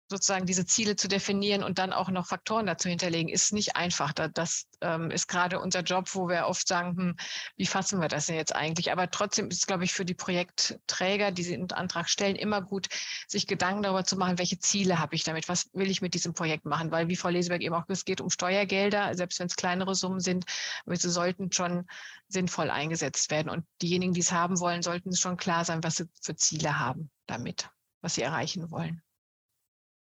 S3: sozusagen diese Ziele zu definieren und dann auch noch Faktoren dazu hinterlegen, ist nicht einfach. Das ähm, ist gerade unser Job, wo wir oft sagen, hm, wie fassen wir das denn jetzt eigentlich? Aber trotzdem ist es, glaube ich, für die Projektträger, die den Antrag stellen, immer gut, sich Gedanken darüber zu machen, welche Ziele habe ich damit? Was will ich mit diesem Projekt machen? Weil, wie Frau Leseberg eben auch, es geht um Steuergelder, selbst wenn es kleinere Summen sind, aber sie sollten schon sinnvoll eingesetzt werden. Und diejenigen, die es haben wollen, sollten schon klar sein, was sie für Ziele haben damit, was sie erreichen wollen.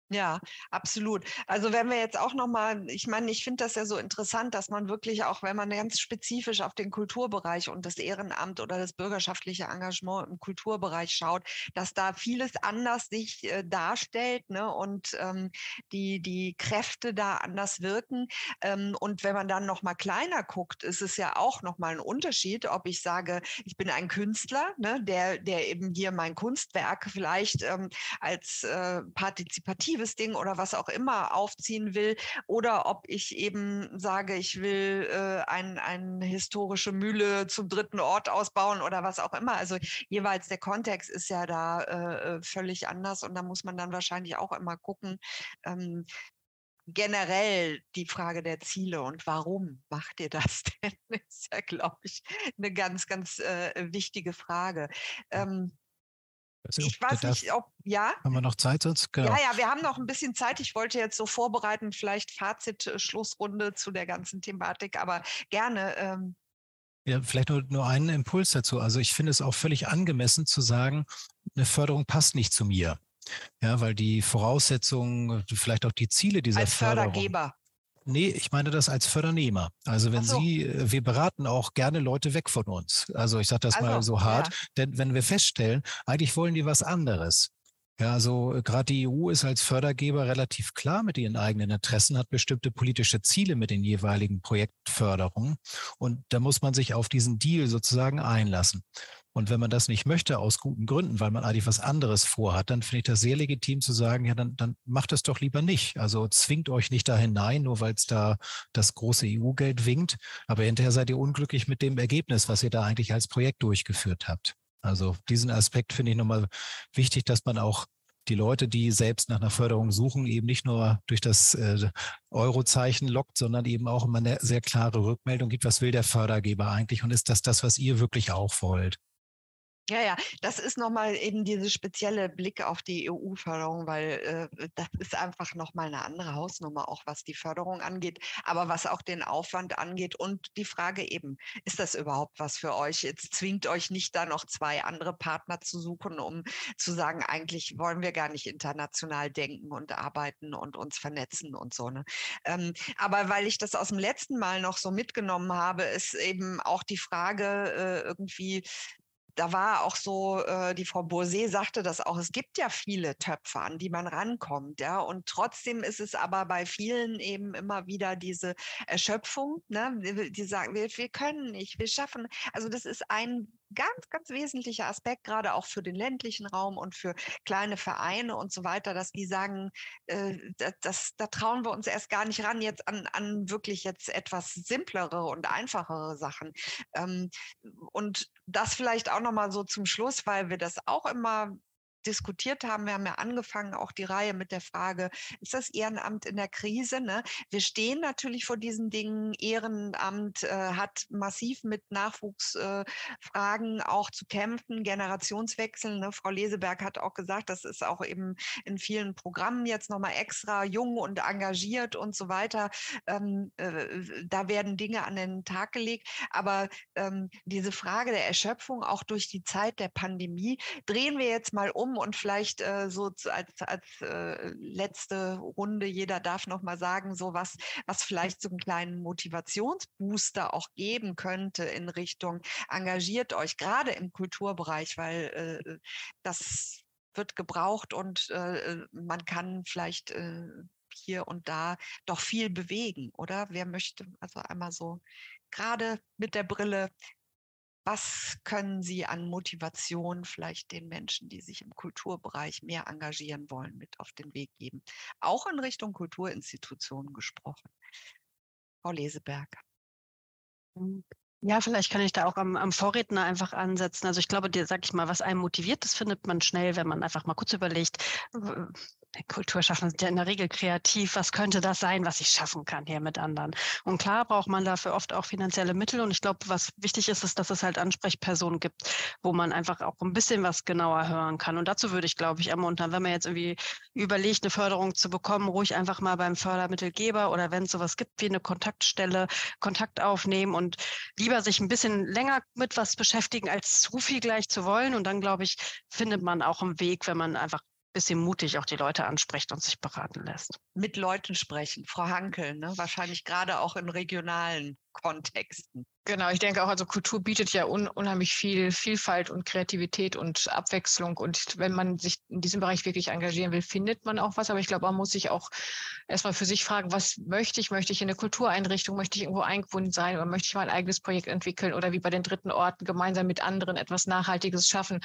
S1: Ja, absolut. Also wenn wir jetzt auch noch mal, ich meine, ich finde das ja so interessant, dass man wirklich auch, wenn man ganz spezifisch auf den Kulturbereich und das Ehrenamt oder das bürgerschaftliche Engagement im Kulturbereich schaut, dass da vieles anders sich äh, darstellt ne? und ähm, die, die Kräfte da anders wirken. Ähm, und wenn man dann noch mal kleiner guckt, ist es ja auch noch mal ein Unterschied, ob ich sage, ich bin ein Künstler, ne? der, der eben hier mein Kunstwerk vielleicht ähm, als äh, partizipativ kreatives Ding oder was auch immer aufziehen will oder ob ich eben sage, ich will äh, eine ein historische Mühle zum dritten Ort ausbauen oder was auch immer. Also jeweils der Kontext ist ja da äh, äh völlig anders und da muss man dann wahrscheinlich auch immer gucken, ähm, generell die Frage der Ziele und warum macht ihr das denn, ist ja, glaube ich, eine ganz, ganz äh, wichtige Frage. Ähm, ich weiß nicht, ob, ja.
S4: Haben wir noch Zeit sonst?
S1: Genau. Ja, ja, wir haben noch ein bisschen Zeit. Ich wollte jetzt so vorbereiten, vielleicht Fazit, äh, Schlussrunde zu der ganzen Thematik, aber gerne. Ähm.
S4: Ja, vielleicht nur, nur einen Impuls dazu. Also ich finde es auch völlig angemessen zu sagen, eine Förderung passt nicht zu mir. Ja, weil die Voraussetzungen, vielleicht auch die Ziele dieser
S1: Als
S4: Förderung.
S1: Fördergeber.
S4: Nee, ich meine das als Fördernehmer. Also wenn so. Sie, äh, wir beraten auch gerne Leute weg von uns. Also ich sage das also, mal so hart, ja. denn wenn wir feststellen, eigentlich wollen die was anderes. Ja, also äh, gerade die EU ist als Fördergeber relativ klar mit ihren eigenen Interessen, hat bestimmte politische Ziele mit den jeweiligen Projektförderungen. Und da muss man sich auf diesen Deal sozusagen einlassen. Und wenn man das nicht möchte, aus guten Gründen, weil man eigentlich was anderes vorhat, dann finde ich das sehr legitim zu sagen, ja, dann, dann macht es doch lieber nicht. Also zwingt euch nicht da hinein, nur weil es da das große EU-Geld winkt. Aber hinterher seid ihr unglücklich mit dem Ergebnis, was ihr da eigentlich als Projekt durchgeführt habt. Also diesen Aspekt finde ich nochmal wichtig, dass man auch die Leute, die selbst nach einer Förderung suchen, eben nicht nur durch das äh, Eurozeichen lockt, sondern eben auch immer eine sehr klare Rückmeldung gibt, was will der Fördergeber eigentlich und ist das das, was ihr wirklich auch wollt?
S1: Ja, ja, das ist nochmal eben diese spezielle Blick auf die EU-Förderung, weil äh, das ist einfach nochmal eine andere Hausnummer, auch was die Förderung angeht, aber was auch den Aufwand angeht und die Frage eben, ist das überhaupt was für euch? Jetzt zwingt euch nicht da noch zwei andere Partner zu suchen, um zu sagen, eigentlich wollen wir gar nicht international denken und arbeiten und uns vernetzen und so. Ne? Ähm, aber weil ich das aus dem letzten Mal noch so mitgenommen habe, ist eben auch die Frage äh, irgendwie, da war auch so, äh, die Frau Bourset sagte das auch, es gibt ja viele Töpfe, an die man rankommt, ja. Und trotzdem ist es aber bei vielen eben immer wieder diese Erschöpfung, ne? Die sagen, wir, wir können nicht, wir schaffen. Also das ist ein ganz, ganz wesentlicher Aspekt, gerade auch für den ländlichen Raum und für kleine Vereine und so weiter, dass die sagen, äh, das, da trauen wir uns erst gar nicht ran, jetzt an, an wirklich jetzt etwas simplere und einfachere Sachen. Ähm, und das vielleicht auch nochmal so zum Schluss, weil wir das auch immer diskutiert haben. Wir haben ja angefangen, auch die Reihe mit der Frage, ist das Ehrenamt in der Krise? Ne? Wir stehen natürlich vor diesen Dingen. Ehrenamt äh, hat massiv mit Nachwuchsfragen äh, auch zu kämpfen, Generationswechsel. Ne? Frau Leseberg hat auch gesagt, das ist auch eben in vielen Programmen jetzt nochmal extra jung und engagiert und so weiter. Ähm, äh, da werden Dinge an den Tag gelegt. Aber ähm, diese Frage der Erschöpfung auch durch die Zeit der Pandemie drehen wir jetzt mal um und vielleicht äh, so als, als äh, letzte Runde, jeder darf noch mal sagen, so was, was vielleicht so einen kleinen Motivationsbooster auch geben könnte in Richtung engagiert euch, gerade im Kulturbereich, weil äh, das wird gebraucht und äh, man kann vielleicht äh, hier und da doch viel bewegen, oder? Wer möchte also einmal so gerade mit der Brille was können Sie an Motivation vielleicht den Menschen, die sich im Kulturbereich mehr engagieren wollen, mit auf den Weg geben? Auch in Richtung Kulturinstitutionen gesprochen. Frau Leseberg.
S2: Hm. Ja, vielleicht kann ich da auch am, am Vorredner einfach ansetzen. Also ich glaube, dir sag ich mal, was einen motiviert, das findet man schnell, wenn man einfach mal kurz überlegt, Kulturschaffende sind ja in der Regel kreativ. Was könnte das sein, was ich schaffen kann hier mit anderen? Und klar braucht man dafür oft auch finanzielle Mittel. Und ich glaube, was wichtig ist, ist, dass es halt Ansprechpersonen gibt, wo man einfach auch ein bisschen was genauer hören kann. Und dazu würde ich, glaube ich, ermuntern, wenn man jetzt irgendwie überlegt, eine Förderung zu bekommen, ruhig einfach mal beim Fördermittelgeber oder wenn es sowas gibt wie eine Kontaktstelle, Kontakt aufnehmen und lieber sich ein bisschen länger mit was beschäftigen, als zu viel gleich zu wollen. Und dann, glaube ich, findet man auch einen Weg, wenn man einfach bisschen mutig auch die Leute anspricht und sich beraten lässt.
S1: Mit Leuten sprechen, Frau Hankel, ne? wahrscheinlich gerade auch in regionalen Kontexten.
S3: Genau, ich denke auch, also Kultur bietet ja un unheimlich viel Vielfalt und Kreativität und Abwechslung. Und wenn man sich in diesem Bereich wirklich engagieren will, findet man auch was. Aber ich glaube, man muss sich auch erstmal für sich fragen, was möchte ich? Möchte ich in eine Kultureinrichtung? Möchte ich irgendwo eingebunden sein? Oder möchte ich mein eigenes Projekt entwickeln? Oder wie bei den dritten Orten gemeinsam mit anderen etwas Nachhaltiges schaffen?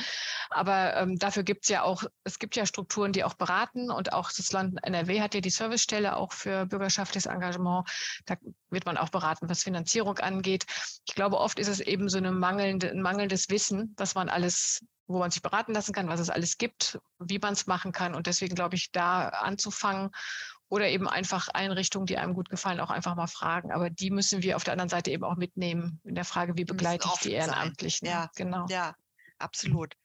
S3: Aber ähm, dafür gibt es ja auch, es gibt ja Strukturen, die auch beraten. Und auch das Land NRW hat ja die Servicestelle auch für bürgerschaftliches Engagement. Da wird man auch beraten, was Finanzierung angeht ich glaube, oft ist es eben so eine mangelnde, ein mangelndes Wissen, dass man alles, wo man sich beraten lassen kann, was es alles gibt, wie man es machen kann. Und deswegen glaube ich, da anzufangen oder eben einfach Einrichtungen, die einem gut gefallen, auch einfach mal fragen. Aber die müssen wir auf der anderen Seite eben auch mitnehmen in der Frage, wie begleite ich die Ehrenamtlichen.
S1: Ja, genau. Ja, absolut.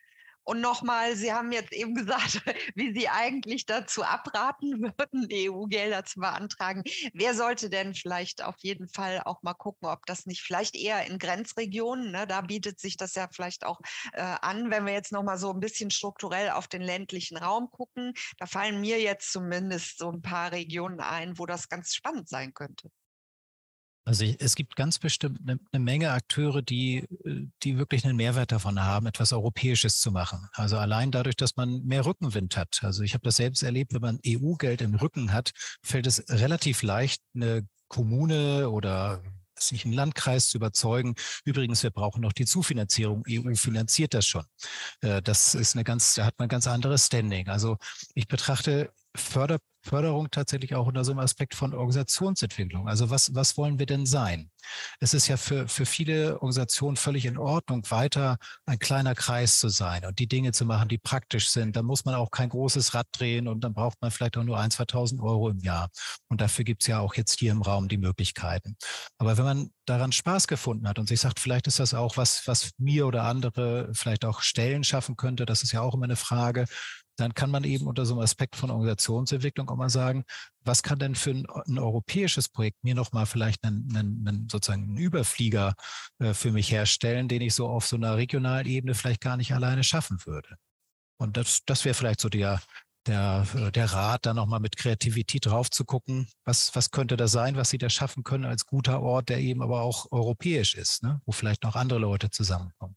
S1: Und nochmal, Sie haben jetzt eben gesagt, wie Sie eigentlich dazu abraten würden, EU-Gelder zu beantragen. Wer sollte denn vielleicht auf jeden Fall auch mal gucken, ob das nicht vielleicht eher in Grenzregionen, ne, da bietet sich das ja vielleicht auch äh, an, wenn wir jetzt nochmal so ein bisschen strukturell auf den ländlichen Raum gucken. Da fallen mir jetzt zumindest so ein paar Regionen ein, wo das ganz spannend sein könnte.
S4: Also es gibt ganz bestimmt eine, eine, Menge Akteure, die, äh, die wirklich einen Mehrwert davon haben, etwas Europäisches zu machen. Also allein dadurch, dass man mehr Rückenwind hat. Also ich habe das selbst erlebt, wenn man EU-Geld im Rücken hat, fällt es relativ leicht, eine Kommune oder sich einen Landkreis zu überzeugen. Übrigens, wir brauchen noch die Zufinanzierung. EU finanziert das schon. Äh, das ist eine ganz, da hat man ein ganz anderes Standing. Also ich betrachte Förder, Förderung tatsächlich auch unter so einem Aspekt von Organisationsentwicklung. Also was, was wollen wir denn sein? es ist ja für, für viele Organisationen völlig in Ordnung, weiter ein kleiner Kreis zu sein und die Dinge zu machen, die praktisch sind. Da muss man auch kein großes Rad drehen und dann braucht man vielleicht auch nur ein, 2.000 Euro im Jahr. Und dafür gibt es ja auch jetzt hier im Raum die Möglichkeiten. Aber wenn man daran Spaß gefunden hat und sich sagt, vielleicht ist das auch was, was mir oder andere vielleicht auch Stellen schaffen könnte, das ist ja auch immer eine Frage, dann kann man eben unter so einem Aspekt von Organisationsentwicklung auch mal sagen, was kann denn für ein, ein europäisches Projekt mir nochmal vielleicht einen, einen, einen, sozusagen einen Überflieger äh, für mich herstellen, den ich so auf so einer regionalen Ebene vielleicht gar nicht alleine schaffen würde. Und das, das wäre vielleicht so der, der, äh, der Rat, da nochmal mit Kreativität drauf zu gucken, was, was könnte da sein, was sie da schaffen können als guter Ort, der eben aber auch europäisch ist, ne? wo vielleicht noch andere Leute zusammenkommen.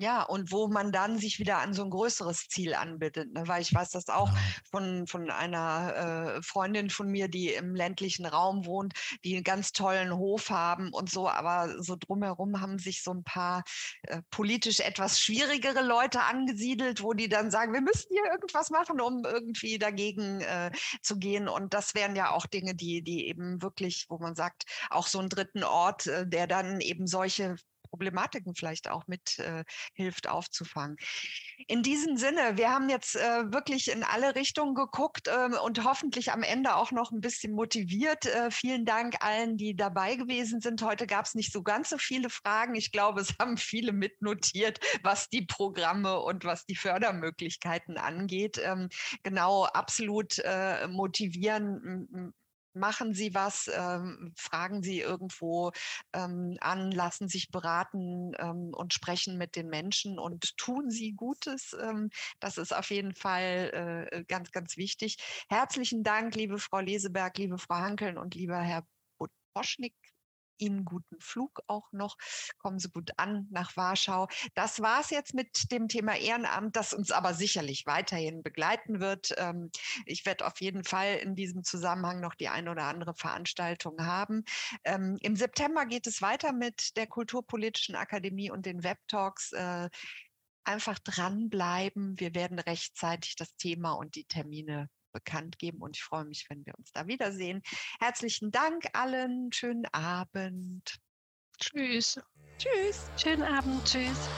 S1: Ja, und wo man dann sich wieder an so ein größeres Ziel anbietet, ne? weil ich weiß das auch genau. von, von einer äh, Freundin von mir, die im ländlichen Raum wohnt, die einen ganz tollen Hof haben und so, aber so drumherum haben sich so ein paar äh, politisch etwas schwierigere Leute angesiedelt, wo die dann sagen, wir müssen hier irgendwas machen, um irgendwie dagegen äh, zu gehen. Und das wären ja auch Dinge, die, die eben wirklich, wo man sagt, auch so einen dritten Ort, äh, der dann eben solche Problematiken vielleicht auch mit äh, hilft aufzufangen. In diesem Sinne, wir haben jetzt äh, wirklich in alle Richtungen geguckt äh, und hoffentlich am Ende auch noch ein bisschen motiviert. Äh, vielen Dank allen, die dabei gewesen sind. Heute gab es nicht so ganz so viele Fragen. Ich glaube, es haben viele mitnotiert, was die Programme und was die Fördermöglichkeiten angeht. Ähm, genau, absolut äh, motivieren machen Sie was, ähm, fragen Sie irgendwo ähm, an, lassen sich beraten ähm, und sprechen mit den Menschen und tun Sie Gutes. Ähm, das ist auf jeden Fall äh, ganz, ganz wichtig. Herzlichen Dank, liebe Frau Leseberg, liebe Frau Hankeln und lieber Herr Poschnik Ihnen guten Flug auch noch. Kommen Sie gut an nach Warschau. Das war es jetzt mit dem Thema Ehrenamt, das uns aber sicherlich weiterhin begleiten wird. Ähm, ich werde auf jeden Fall in diesem Zusammenhang noch die ein oder andere Veranstaltung haben. Ähm, Im September geht es weiter mit der Kulturpolitischen Akademie und den Webtalks äh, einfach dranbleiben. Wir werden rechtzeitig das Thema und die Termine bekannt geben und ich freue mich, wenn wir uns da wiedersehen. Herzlichen Dank allen. Schönen Abend.
S2: Tschüss.
S1: Tschüss.
S2: Schönen Abend. Tschüss.